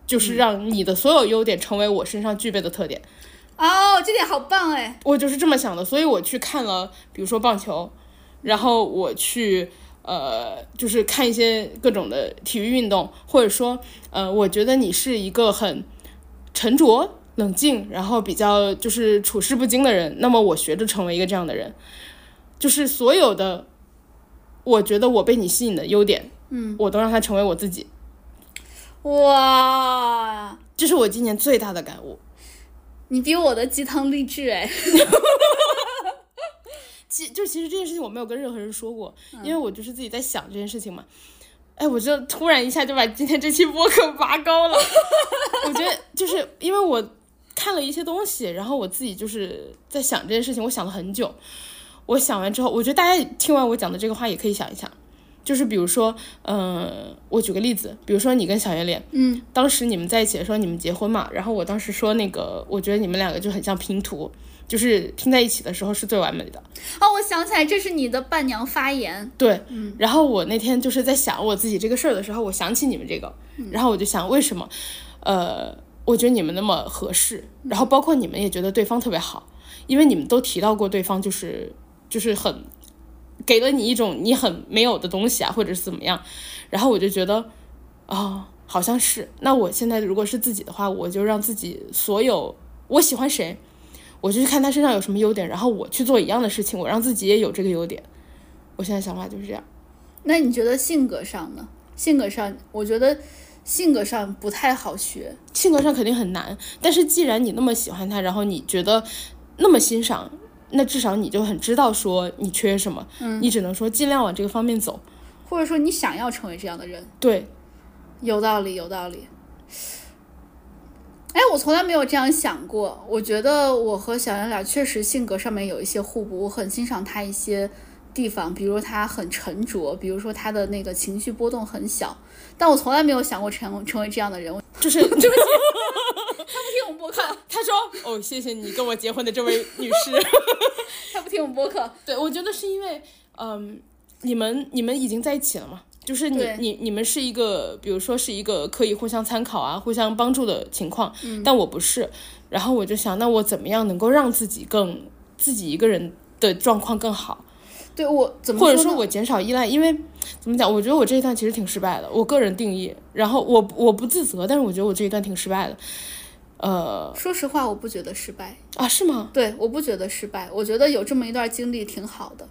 就是让你的所有优点成为我身上具备的特点，哦，这点好棒哎，我就是这么想的，所以我去看了，比如说棒球，然后我去呃，就是看一些各种的体育运动，或者说呃，我觉得你是一个很沉着、冷静，然后比较就是处事不惊的人，那么我学着成为一个这样的人，就是所有的我觉得我被你吸引的优点，嗯，我都让它成为我自己，哇，这是我今年最大的感悟。你比我的鸡汤励志哎，其就其实这件事情我没有跟任何人说过，因为我就是自己在想这件事情嘛。哎，我就突然一下就把今天这期播客拔高了。我觉得就是因为我看了一些东西，然后我自己就是在想这件事情，我想了很久。我想完之后，我觉得大家听完我讲的这个话也可以想一想，就是比如说，嗯、我举个例子，比如说你跟小圆脸，嗯，当时你们在一起的时候，你们结婚嘛，然后我当时说那个，我觉得你们两个就很像拼图，就是拼在一起的时候是最完美的。哦，我想起来，这是你的伴娘发言，对，然后我那天就是在想我自己这个事儿的时候，我想起你们这个，然后我就想为什么，呃，我觉得你们那么合适，然后包括你们也觉得对方特别好，因为你们都提到过对方就是就是很给了你一种你很没有的东西啊，或者是怎么样，然后我就觉得，哦，好像是，那我现在如果是自己的话，我就让自己所有我喜欢谁。我就去看他身上有什么优点，然后我去做一样的事情，我让自己也有这个优点。我现在想法就是这样。那你觉得性格上呢？性格上，我觉得性格上不太好学。性格上肯定很难，但是既然你那么喜欢他，然后你觉得那么欣赏，那至少你就很知道说你缺什么，嗯，你只能说尽量往这个方面走。或者说你想要成为这样的人，对，有道理，有道理。哎，我从来没有这样想过。我觉得我和小圆脸确实性格上面有一些互补，我很欣赏他一些地方，比如他很沉着，比如说他的那个情绪波动很小。但我从来没有想过成 成为这样的人。就是对不起他不听我们播客，他说哦，谢谢你跟我结婚的这位女士。他不听我们播客。对，我觉得是因为，嗯，你们你们已经在一起了嘛？就是你你你们是一个，比如说是一个可以互相参考啊、互相帮助的情况，但我不是。然后我就想，那我怎么样能够让自己更自己一个人的状况更好，对我怎么或者说我减少依赖？因为怎么讲？我觉得我这一段其实挺失败的，我个人定义。然后我我不自责，但是我觉得我这一段挺失败的。呃说实话，我不觉得失败。啊，是吗？对，我不觉得失败，我觉得有这么一段经历挺好的，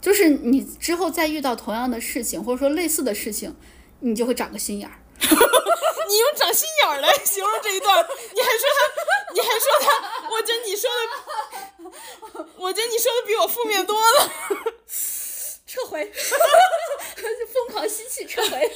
就是你之后再遇到同样的事情，或者说类似的事情，你就会长个心眼儿。你用长心眼儿来形容这一段，你还说他，你还说他，我觉得你说的，我觉得你说的比我负面多了。撤回，疯狂吸气，撤回，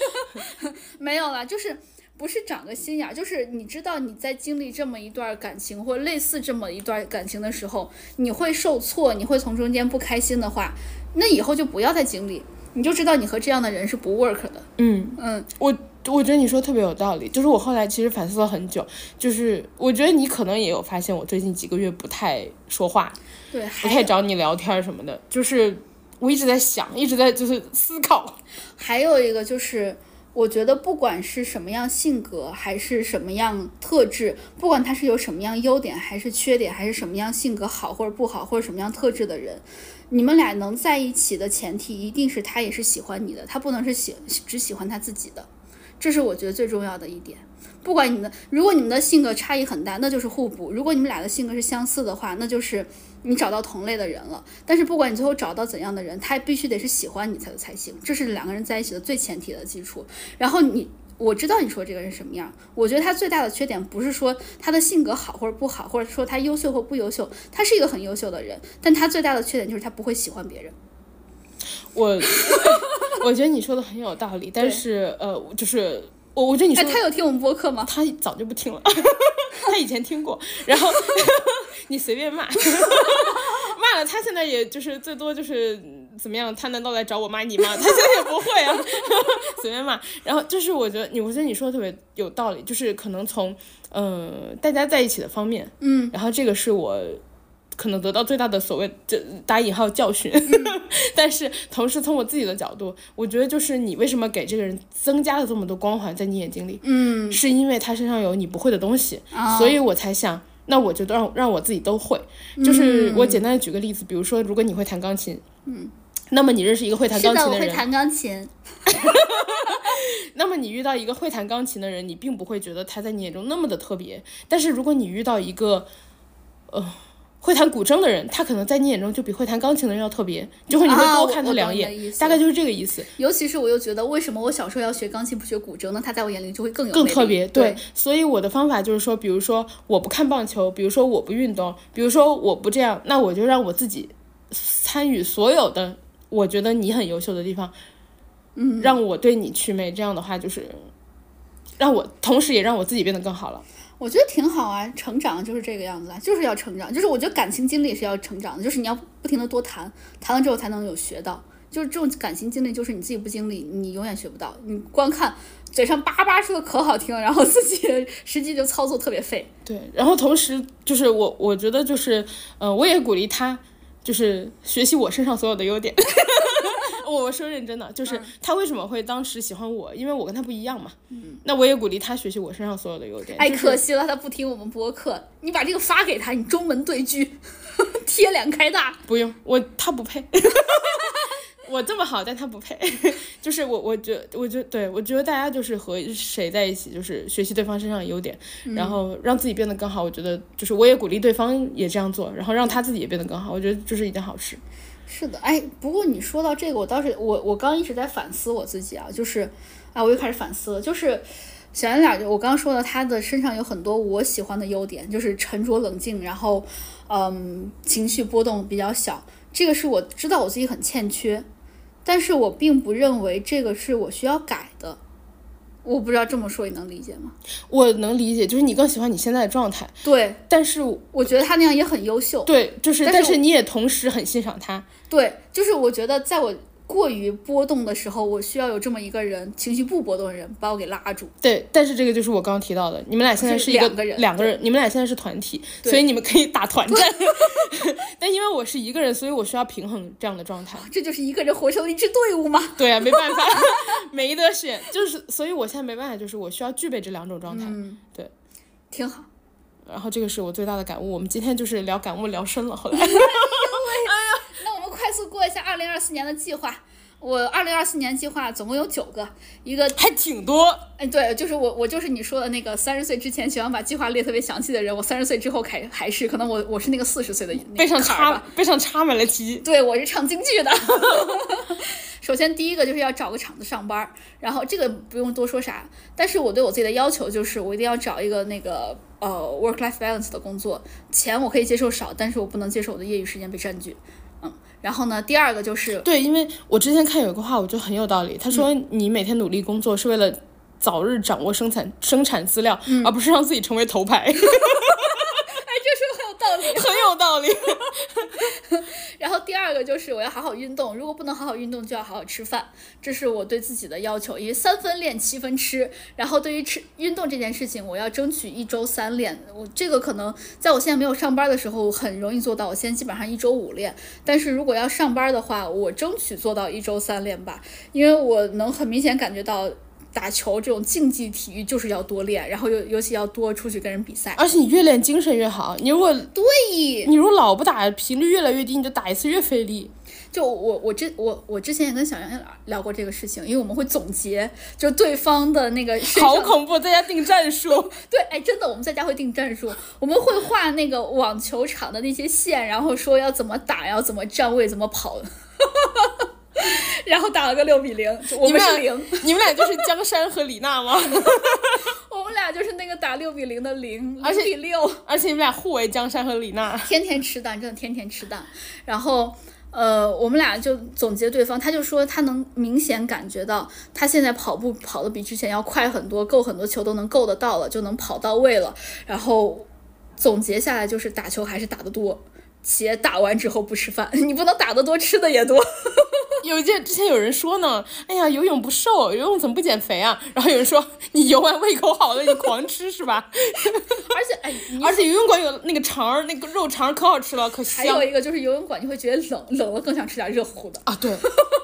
没有了，就是不是长个心眼儿，就是你知道你在经历这么一段感情或类似这么一段感情的时候，你会受挫，你会从中间不开心的话，那以后就不要再经历，你就知道你和这样的人是不 work 的。嗯，嗯，我我觉得你说特别有道理，就是我后来其实反思了很久，就是我觉得你可能也有发现，我最近几个月不太说话，对，不太找你聊天什么的，就是我一直在想，一直在就是思考。还有一个就是，我觉得不管是什么样性格，还是什么样特质，不管他是有什么样优点还是缺点，还是什么样性格好或者不好，或者什么样特质的人，你们俩能在一起的前提，一定是他也是喜欢你的，他不能是喜只喜欢他自己的，这是我觉得最重要的一点。不管你们，如果你们的性格差异很大，那就是互补；如果你们俩的性格是相似的话，那就是你找到同类的人了。但是不管你最后找到怎样的人，他必须得是喜欢你才才行，这是两个人在一起的最前提的基础。然后你，我知道你说这个人什么样，我觉得他最大的缺点不是说他的性格好或者不好，或者说他优秀或不优秀，他是一个很优秀的人，但他最大的缺点就是他不会喜欢别人。我 我觉得你说的很有道理，但是呃，就是我我觉得你说哎，他有听我们播客吗？他早就不听了，他以前听过，然后 你随便骂，骂了他现在也就是最多就是怎么样？他难道来找我骂你吗？他现在也不会啊，随便骂。然后就是我觉得你，我觉得你说的特别有道理，就是可能从嗯、呃大家在一起的方面，嗯，然后这个是我。可能得到最大的所谓这打引号教训，但是同时从我自己的角度，我觉得就是你为什么给这个人增加了这么多光环在你眼睛里，嗯，是因为他身上有你不会的东西，所以我才想，那我就让让我自己都会。就是我简单的举个例子，比如说，如果你会弹钢琴，嗯，那么你认识一个会弹，钢琴的人，我会弹钢琴。那么你遇到一个会弹钢琴的人，你并不会觉得他在你眼中那么的特别。但是如果你遇到一个，呃。会弹古筝的人，他可能在你眼中就比会弹钢琴的人要特别，就会你会多看他两眼，大概就是这个意思。尤其是我又觉得，为什么我小时候要学钢琴不学古筝呢？他在我眼里就会更有更特别。对，所以我的方法就是说，比如说我不看棒球，比如说我不运动，比如说我不这样，那我就让我自己参与所有的我觉得你很优秀的地方，嗯，让我对你祛魅。这样的话，就是让我同时也让我自己变得更好了。我觉得挺好啊，成长就是这个样子啊，就是要成长。就是我觉得感情经历是要成长的，就是你要不停的多谈，谈了之后才能有学到。就是这种感情经历，就是你自己不经历，你永远学不到。你光看嘴上叭叭说的可好听，然后自己 实际就操作特别废。对，然后同时就是我，我觉得就是，呃，我也鼓励他，就是学习我身上所有的优点。我说认真的，就是他为什么会当时喜欢我，因为我跟他不一样嘛。那我也鼓励他学习我身上所有的优点。哎，就是可惜了，他不听我们播客。你把这个发给他，你中门对句，贴脸开大。不用我，他不配。我这么好，但他不配。就是我，我觉，我觉，对我觉得大家就是和谁在一起，就是学习对方身上的优点，然后让自己变得更好。我觉得就是我也鼓励对方也这样做，然后让他自己也变得更好。我觉得这是一件好事。是的，哎，不过你说到这个，我倒是我我刚一直在反思我自己啊，就是啊，我又开始反思了，就是小圆脸，我刚刚说的，他的身上有很多我喜欢的优点，就是沉着冷静，然后嗯，情绪波动比较小，这个是我知道我自己很欠缺，但是我并不认为这个是我需要改的。我不知道这么说你能理解吗？我能理解，就是你更喜欢你现在的状态，对，但是我觉得他那样也很优秀。对，就是但是但是你也同时很欣赏他。对，就是我觉得在我过于波动的时候，我需要有这么一个人，情绪不波动的人把我给拉住。对，但是这个就是我刚刚提到的，你们俩现在是一个两个人两个人，你们俩现在是团体，所以你们可以打团战。但因为我是一个人，所以我需要平衡这样的状态。这就是一个人活成了一支队伍吗？对啊，没办法，没得选，就是所以我现在没办法，就是我需要具备这两种状态。嗯对，挺好。然后这个是我最大的感悟。我们今天就是聊感悟聊深了，后来速过一下二零二四年的计划。我二零二四年计划总共有九个，一个还挺多。哎，对，就是我，我就是你说的那个三十岁之前喜欢把计划列特别详细的人，我三十岁之后还还是可能我我是那个四十岁的背上。插背上插满了题。对，我是唱京剧的。首先第一个就是要找个厂子上班儿，然后这个不用多说啥，但是我对我自己的要求就是我一定要找一个那个呃 work life balance 的工作，钱我可以接受少，但是我不能接受我的业余时间被占据。嗯，然后呢，第二个就是对，因为我之前看有一个话，我觉得很有道理。他说，嗯你每天努力工作是为了早日掌握生产生产资料，嗯而不是让自己成为头牌，哎，这说很有道理。很有道理。这个就是我要好好运动，如果不能好好运动，就要好好吃饭，这是我对自己的要求，因为三分练七分吃。然后对于吃运动这件事情，我要争取一周三练。我这个可能在我现在没有上班的时候很容易做到，我现在基本上一周五练。但是如果要上班的话，我争取做到一周三练吧，因为我能很明显感觉到。打球这种竞技体育就是要多练，然后尤尤其要多出去跟人比赛。而且你越练精神越好。你如果对，你如果老不打，频率越来越低，你就打一次越费力。就我我之我我之前也跟小杨聊过这个事情，因为我们会总结，就对方的那个好恐怖，在家定战术。对，哎，真的，我们在家会定战术，我们会画那个网球场的那些线，然后说要怎么打，要怎么站位，怎么跑，然后打了个六比零，我们是零，你们俩就是江山和李娜吗？我们俩就是那个打六比零的零，而且比六，而且你们俩互为江山和李娜。天天吃蛋，真的天天吃蛋。然后，呃，我们俩就总结对方，他就说他能明显感觉到他现在跑步跑的比之前要快很多，够很多球都能够得到了，就能跑到位了。然后总结下来就是打球还是打得多。且打完之后不吃饭，你不能打得多，吃的也多。有一件之前有人说呢，哎呀，游泳不瘦，游泳怎么不减肥啊？然后有人说你游完胃口好了，你狂吃是吧？而且，哎，而且游泳馆有那个肠儿，那个肉肠儿可好吃了，可香还有一个就是游泳馆，你会觉得冷，冷了更想吃点热乎乎的。啊！对，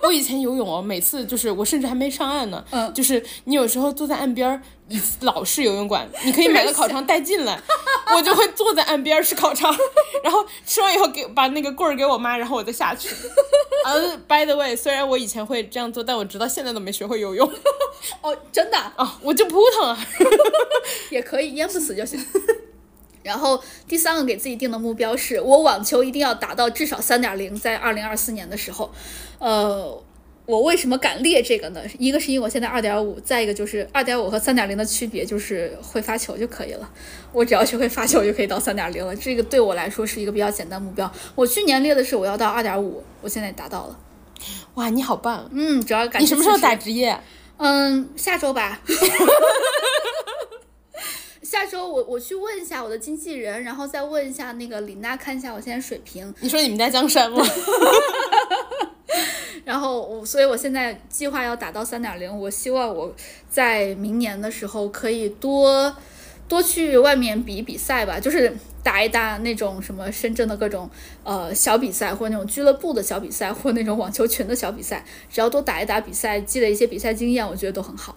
我以前游泳哦，每次就是我甚至还没上岸呢，嗯就是你有时候坐在岸边 老式游泳馆，你可以买个烤肠带进来，我就会坐在岸边儿吃烤肠，然后吃完以后给把那个棍儿给我妈，然后我再下去。嗯，by the way，虽然我以前会这样做，但我直到现在都没学会游泳哦，真的啊啊，我就扑腾啊。也可以，淹不死就行。然后第三个给自己定的目标是我网球一定要达到至少三点零，在二零二四年的时候，呃，我为什么敢列这个呢？一个是因为我现在二点五，再一个就是二点五和三点零的区别就是会发球就可以了。我只要学会发球就可以到三点零了，这个对我来说是一个比较简单目标。我去年列的是我要到二点五，我现在达到了。哇，你好棒！嗯，主要感你什么时候打职业？嗯，下周吧。下周我我去问一下我的经纪人，然后再问一下那个李娜，看一下我现在水平。你说你们家江山吗？然后我，所以我现在计划要打到三点零。我希望我在明年的时候可以多多去外面比比赛吧，就是打一打那种什么深圳的各种呃小比赛，或那种俱乐部的小比赛，或那种网球群的小比赛。只要多打一打比赛，积累一些比赛经验，我觉得都很好。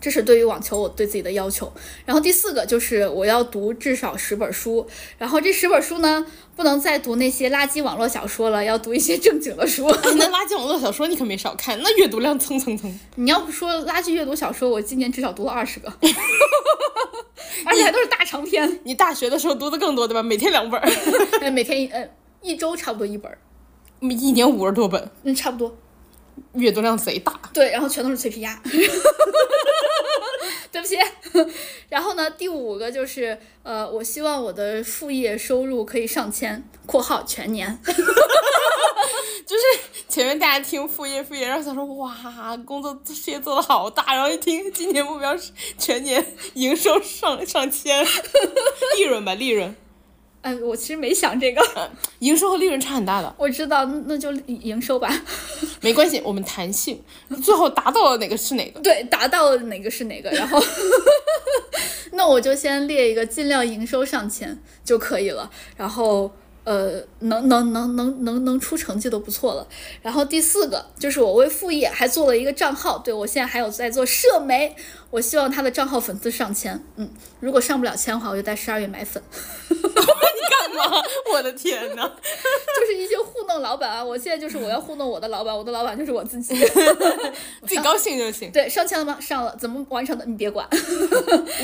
这是对于网球我对自己的要求。然后第四个就是我要读至少十本书，然后这十本书呢，不能再读那些垃圾网络小说了，要读一些正经的书。哎那垃圾网络小说你可没少看，那阅读量蹭蹭蹭。你要不说垃圾阅读小说，我今年至少读了二十个，而且还都是大长篇，你大学的时候读的更多对吧？每天两本 每天一呃一周差不多一本儿，一年五十多本，嗯，差不多。阅读量贼大。对，然后全都是脆皮鸭。对不起。然后呢，第五个就是呃，我希望我的副业收入可以上千（括号全年）。就是前面大家听副业副业，然后想说哇，工作事业做的好大，然后一听今年目标是全年营收上上千，利润吧利润，哎，我其实没想这个，营收和利润差很大的，我知道，那那就营收吧。没关系，我们弹性，最后达到了哪个是哪个。对，达到了哪个是哪个，然后，那我就先列一个尽量营收上千就可以了，然后呃，能能能能能能出成绩都不错了。然后第四个就是我为副业还做了一个账号，对我现在还有在做社媒，我希望他的账号粉丝上千，嗯，如果上不了千的话，我就在十二月买粉。你干嘛？我的天哪！就是一些糊弄老板啊！我现在就是我要糊弄我的老板，我的老板就是我自己。自己高兴就行。对，上千了吗？上了，怎么完成的？你别管。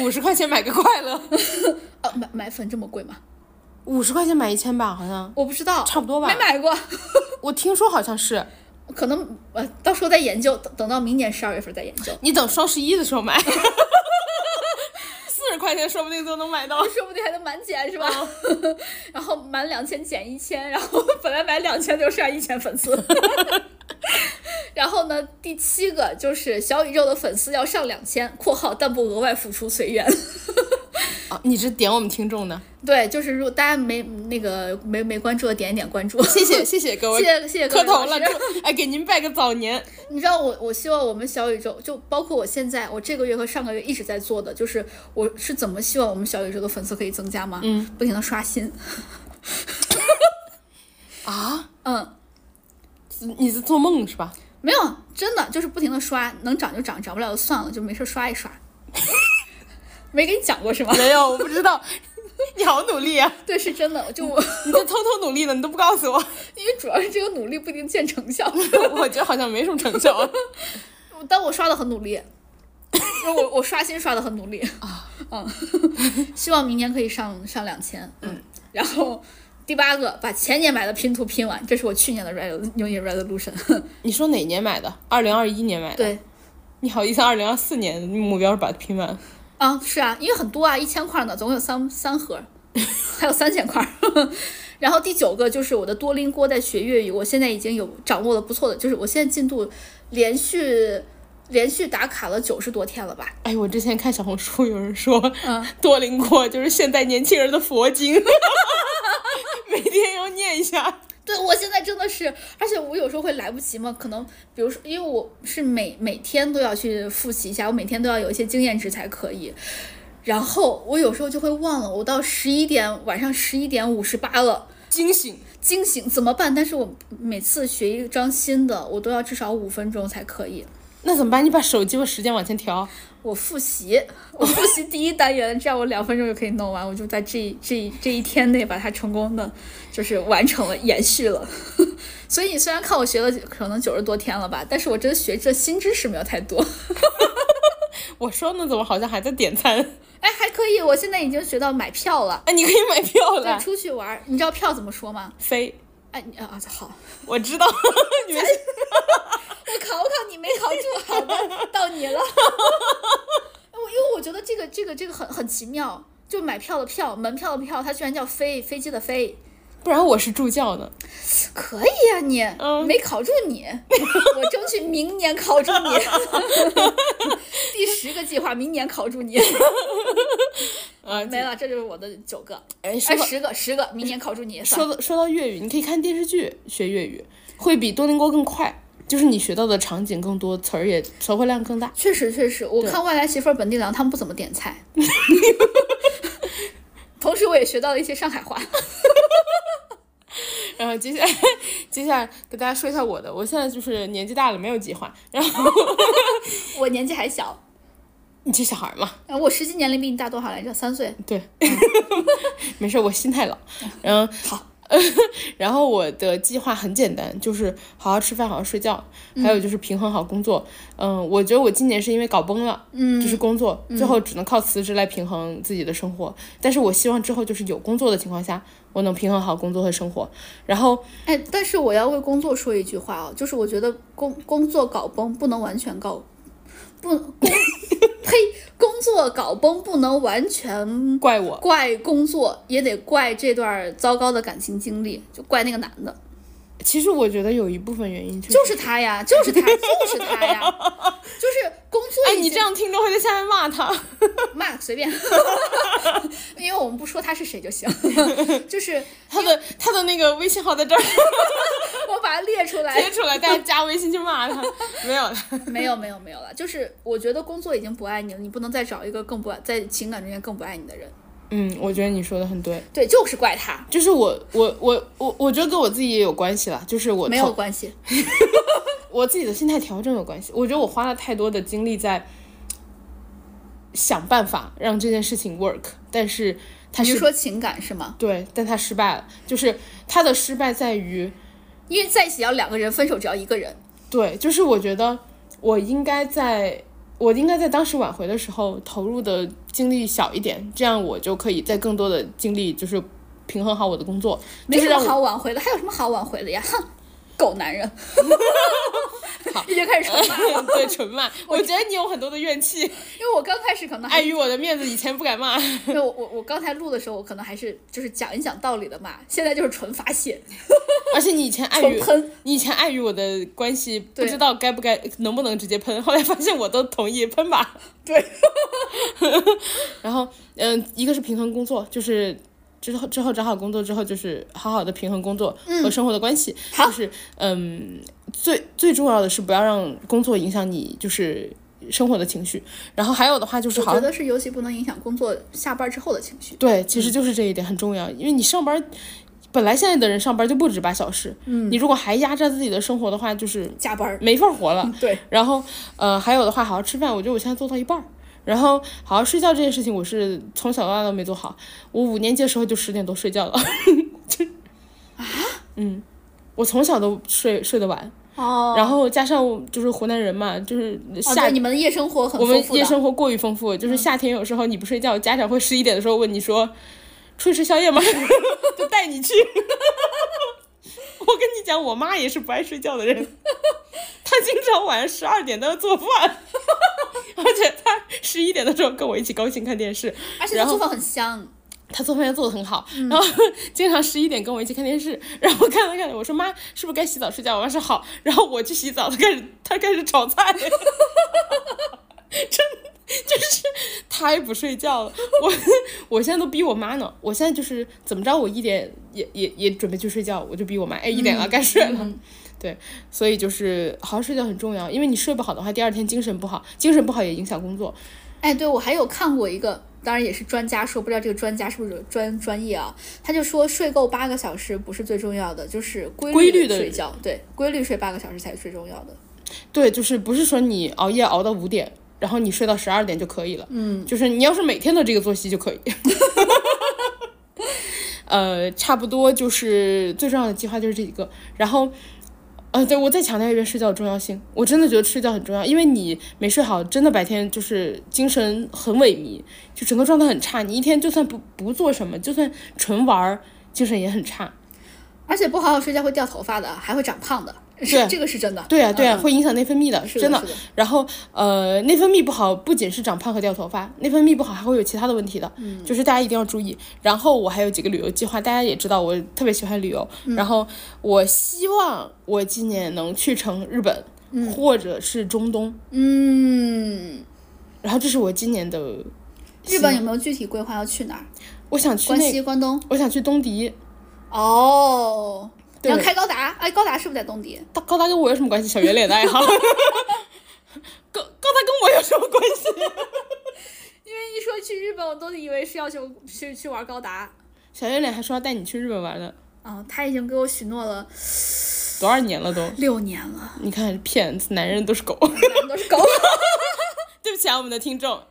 五十块钱买个快乐，哦，买买粉这么贵吗？五十块钱买一千吧，好像我不知道，差不多吧没买过，我听说好像是。可能呃，到时候再研究，等等到明年十二月份再研究。你等双十一的时候买，四十块钱说不定就能买到。说不定还能满减是吧？然后满两千减一千，然后本来买两千就剩下一千粉丝。然后呢，第七个就是小宇宙的粉丝要上两千（括号但不额外付出，随缘）。啊，你是点我们听众的，对，就是如果大家没那个没没关注的，点一点关注。谢谢 谢谢各位，谢谢谢谢各位磕头了，哎给您拜个早年。你知道我，我希望我们小宇宙，就包括我现在，我这个月和上个月一直在做的，就是我是怎么希望我们小宇宙的粉丝可以增加吗？嗯，不停的刷新。啊，嗯，你是做梦是吧？没有，真的就是不停的刷，能涨就涨，涨不了就算了，就没事刷一刷。没跟你讲过是吗？没有，我不知道。你好努力啊！对，是真的。就我，你在偷偷努力呢，你都不告诉我。因为主要是这个努力不一定见成效。我觉得好像没什么成效。但我刷的很努力，我我刷新刷的很努力啊。嗯，希望明年可以上上两千。嗯，然后第八个，把前年买的拼图拼完，这是我去年的 red New Year resolution。你说哪年买的？二零二一年买的。对。你好意思？二零二四年目标是把它拼完。啊，是啊，因为很多啊，一千块呢，总共有三三盒，还有三千块。然后第九个就是我的多邻国在学粤语，我现在已经有掌握了不错的，就是我现在进度连续连续打卡了九十多天了吧？哎，我之前看小红书有人说，多邻国就是现代年轻人的佛经，每天要念一下。对，我现在真的是，而且我有时候会来不及嘛，可能比如说，因为我是每每天都要去复习一下，我每天都要有一些经验值才可以。然后我有时候就会忘了，我到十一点晚上十一点五十八了，惊醒惊醒怎么办？但是我每次学一张新的，我都要至少五分钟才可以。那怎么办？你把手机的时间往前调。我复习，我复习第一单元，这样我两分钟就可以弄完，我就在这这这一天内把它成功的就是完成了，延续了。所以你虽然看我学了可能九十多天了吧，但是我真的学这新知识没有太多。我说呢，怎么好像还在点餐？哎，还可以，我现在已经学到买票了。哎，你可以买票了，出去玩。你知道票怎么说吗？飞。哎，你啊，好，我知道。你们。我考考你没考住，好的，到你了。我因为我觉得这个这个这个很很奇妙，就买票的票，门票的票，它居然叫飞飞机的飞。不然我是助教呢。可以啊，你没考住你，我争取明年考住你。第十个计划，明年考住你。啊，没了，这就是我的九个。哎，十个，十个，明年考住你。说到说到粤语，你可以看电视剧学粤语，会比多邻国更快。就是你学到的场景更多，词儿也词汇量更大。确实，确实，我看外来媳妇儿本地郎他们不怎么点菜。同时，我也学到了一些上海话。然后接下来，接下来给大家说一下我的。我现在就是年纪大了，没有计划。然后 我年纪还小，你是小孩嘛？我实际年龄比你大多少来着？三岁。对，没事，我心态老。然后，好。然后我的计划很简单，就是好好吃饭，好好睡觉，还有就是平衡好工作。嗯，我觉得我今年是因为搞崩了，嗯，就是工作最后只能靠辞职来平衡自己的生活。但是我希望之后就是有工作的情况下，我能平衡好工作和生活。然后，哎，但是我要为工作说一句话哦，就是我觉得工工作搞崩不能完全搞。不，呸！工作搞崩不能完全怪我，怪工作也得怪这段糟糕的感情经历，就怪那个男的。其实我觉得有一部分原因就是他呀，就是他，就是他呀，就是工作。哎，你这样听着会在下面骂他，骂随便，因为我们不说他是谁就行。就是他的他的那个微信号在这儿，我把它列出来，列出来，大家加微信去骂他。没有了，没有没有没有了。就是我觉得工作已经不爱你了，你不能再找一个更不爱在情感中间更不爱你的人。嗯，我觉得你说的很对。对，就是怪他。就是我，我，我，我，我觉得跟我自己也有关系了。就是我没有关系，我自己的心态调整有关系。我觉得我花了太多的精力在想办法让这件事情 work，但是他是说情感是吗？对，但他失败了。就是他的失败在于，因为在一起要两个人，分手只要一个人。对，就是我觉得我应该在。我应该在当时挽回的时候投入的精力小一点，这样我就可以在更多的精力就是平衡好我的工作。没什么好挽回的，还有什么好挽回的呀？哼。狗男人，好，已经开始纯骂了。对，纯骂。我觉得你有很多的怨气，因为我刚开始可能碍于我的面子，以前不敢骂。因为我我我刚才录的时候，我可能还是就是讲一讲道理的骂，现在就是纯发泄。而且你以前碍于喷，你以前碍于我的关系，不知道该不该能不能直接喷，后来发现我都同意喷吧。对。然后，嗯，一个是平衡工作，就是。之后之后找好工作之后，就是好好的平衡工作和生活的关系。就是嗯，最最重要的是不要让工作影响你就是生活的情绪。然后还有的话就是，我觉得是尤其不能影响工作下班之后的情绪。对，其实就是这一点很重要，因为你上班。本来现在的人上班就不止八小时，嗯，你如果还压榨自己的生活的话，就是加班。没法活了。对，然后呃，还有的话，好好吃饭，我觉得我现在做到一半儿。然后好好睡觉这件事情，我是从小到大都没做好。我五年级的时候就十点多睡觉了，就啊，嗯，我从小都睡睡得晚。哦，然后加上就是湖南人嘛，就是哦，夏、对，你们的夜生活很我们夜生活过于丰富，就是夏天有时候你不睡觉，家长会十一点的时候问你说，出去吃宵夜吗？就带你去。我跟你讲，我妈也是不爱睡觉的人，她经常晚上十二点都要做饭，而且他十一点的时候跟我一起高兴看电视，而且他做饭很香。他做饭做的很好，嗯。然后经常十一点跟我一起看电视，然后看着看着，我说妈，是不是该洗澡睡觉？我妈说好，然后我去洗澡，他开始她开始炒菜，真就是太不睡觉了。我我现在都逼我妈呢，我现在就是怎么着，我一点也也也准备去睡觉，我就逼我妈，哎，一点了该睡了。对，所以就是好好睡觉很重要，因为你睡不好的话，第二天精神不好，精神不好也影响工作。哎，对我还有看过一个，当然也是专家说，不知道这个专家是不是专专业啊？他就说睡够八个小时不是最重要的，就是规规律的的睡觉，对，规律睡八个小时才是最重要的。对，就是不是说你熬夜熬到五点，然后你睡到十二点就可以了。嗯，就是你要是每天都这个作息就可以。呃，差不多就是最重要的计划就是这几个，然后。呃，对我再强调一遍睡觉的重要性，我真的觉得睡觉很重要，因为你没睡好，真的白天就是精神很萎靡，就整个状态很差。你一天就算不不做什么，就算纯玩，精神也很差。而且不好好睡觉会掉头发的，还会长胖的，是对这个是真的。对啊，对啊，嗯会影响内分泌的，真的是的是的。然后呃，内分泌不好，不仅是长胖和掉头发，内分泌不好还会有其他的问题的，嗯，就是大家一定要注意。然后我还有几个旅游计划，大家也知道我特别喜欢旅游，嗯然后我希望我今年能去成日本，或者是中东，嗯，然后这是我今年的。日本有没有具体规划要去哪儿？我想去关那，西、关东？我想去东迪。哦，你要开高达？哎，高达是不是在东迪？高高达跟我有什么关系？小圆脸的爱好。高高达跟我有什么关系？因为一说去日本，我都以为是要去去去玩高达。小圆脸还说要带你去日本玩呢，哦，他已经给我许诺了多少年了都？六年了，你看骗子，男人都是狗。男人都是狗。对不起啊，我们的听众，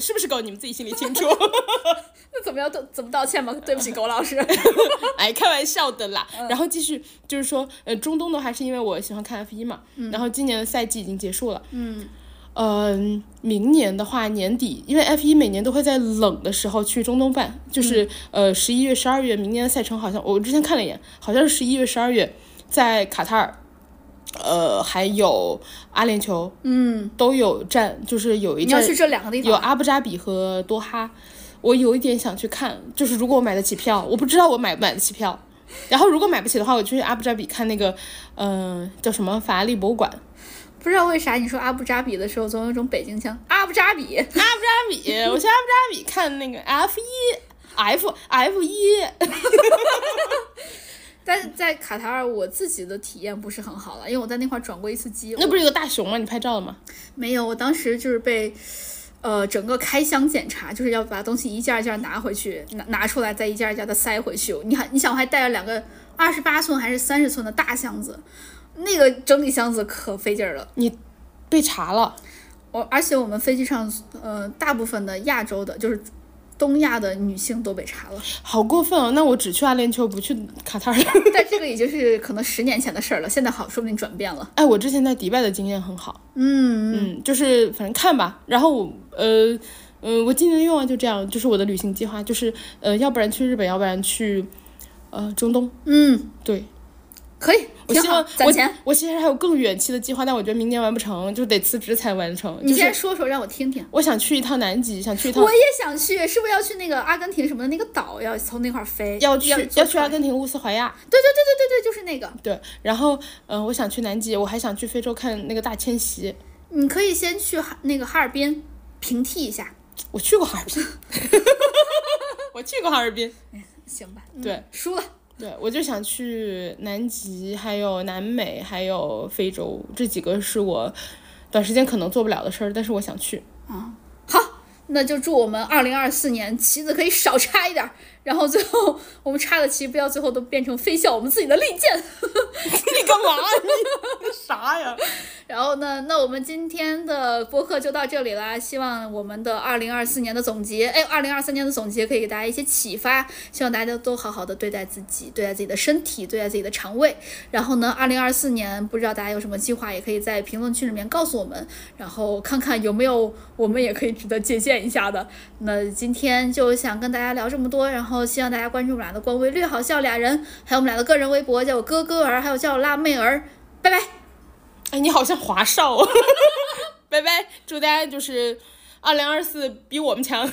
是不是狗你们自己心里清楚。那怎么样道怎么道歉吗？对不起，狗老师。哎，开玩笑的啦。嗯然后继续就是说，呃，中东的话是因为我喜欢看 F 一嘛，然后今年的赛季已经结束了，嗯，嗯、明年的话年底，因为 F 一每年都会在冷的时候去中东办，就是、呃十一月、十二月，明年的赛程好像我之前看了一眼，好像是十一月、十二月在卡塔尔。呃，还有阿联酋，嗯，都有站，就是有一站你要去这两个地方有？阿布扎比和多哈，我有一点想去看，就是如果我买得起票，我不知道我买不买得起票。然后如果买不起的话，我就去阿布扎比看那个，嗯、叫什么法拉利博物馆。不知道为啥你说阿布扎比的时候总有一种北京腔。阿布扎比，阿布扎比，我去阿布扎比看那个 F 一，F F 一，但是在卡塔尔我自己的体验不是很好了，因为我在那块儿转过一次机。那不是有个大熊吗？你拍照了吗？没有，我当时就是被，呃，整个开箱检查，就是要把东西一件一件拿回去，拿拿出来，再一件一件的塞回去。你还你想，我还带了两个二十八寸还是三十寸的大箱子，那个整理箱子可费劲儿了。被查了，我而且我们飞机上，呃，大部分的亚洲的，就是东亚的女性都被查了。好过分哦！那我只去阿联酋，不去卡塔尔。但这个已经是可能十年前的事儿了，现在好，说不定转变了。哎，我之前在迪拜的经验很好。嗯嗯，就是反正看吧。然后我呃嗯、我今年的愿望就这样，就是我的旅行计划，就是呃，要不然去日本，要不然去呃中东。嗯，对，可以，我希望，攒钱。我其实还有更远期的计划，但我觉得明年完不成，就得辞职才完成。你先说说，让我听听。我想去一趟南极，想去一趟我也想去，是不是要去那个阿根廷什么的那个岛，要从那块儿飞？要去要要去阿根廷乌斯怀亚。对对对对对对，就是那个。对，然后嗯、呃我想去南极，我还想去非洲看那个大迁徙。你可以先去哈那个哈尔滨平替一下，我去过哈尔滨，我去过哈尔滨。行吧？嗯对，输了。对，我就想去南极，还有南美，还有非洲，这几个是我短时间可能做不了的事儿，但是我想去啊。好，那就祝我们二零二四年棋子可以少插一点儿，然后最后我们插的旗不要最后都变成飞向我们自己的利剑。你干嘛？你啥呀？然后呢，那我们今天的播客就到这里啦。希望我们的二零二四年的总结，哎，二零二三年的总结可以给大家一些启发。希望大家都好好的对待自己，对待自己的身体，对待自己的肠胃。然后呢，二零二四年不知道大家有什么计划，也可以在评论区里面告诉我们，然后看看有没有我们也可以值得借鉴一下的。那今天就想跟大家聊这么多，然后希望大家关注我们俩的官微“略好笑俩人”，还有我们俩的个人微博，叫我哥哥儿，还有叫我辣妹儿。拜拜。哎，你好像华少，拜拜，祝大家就是二零二四比我们强。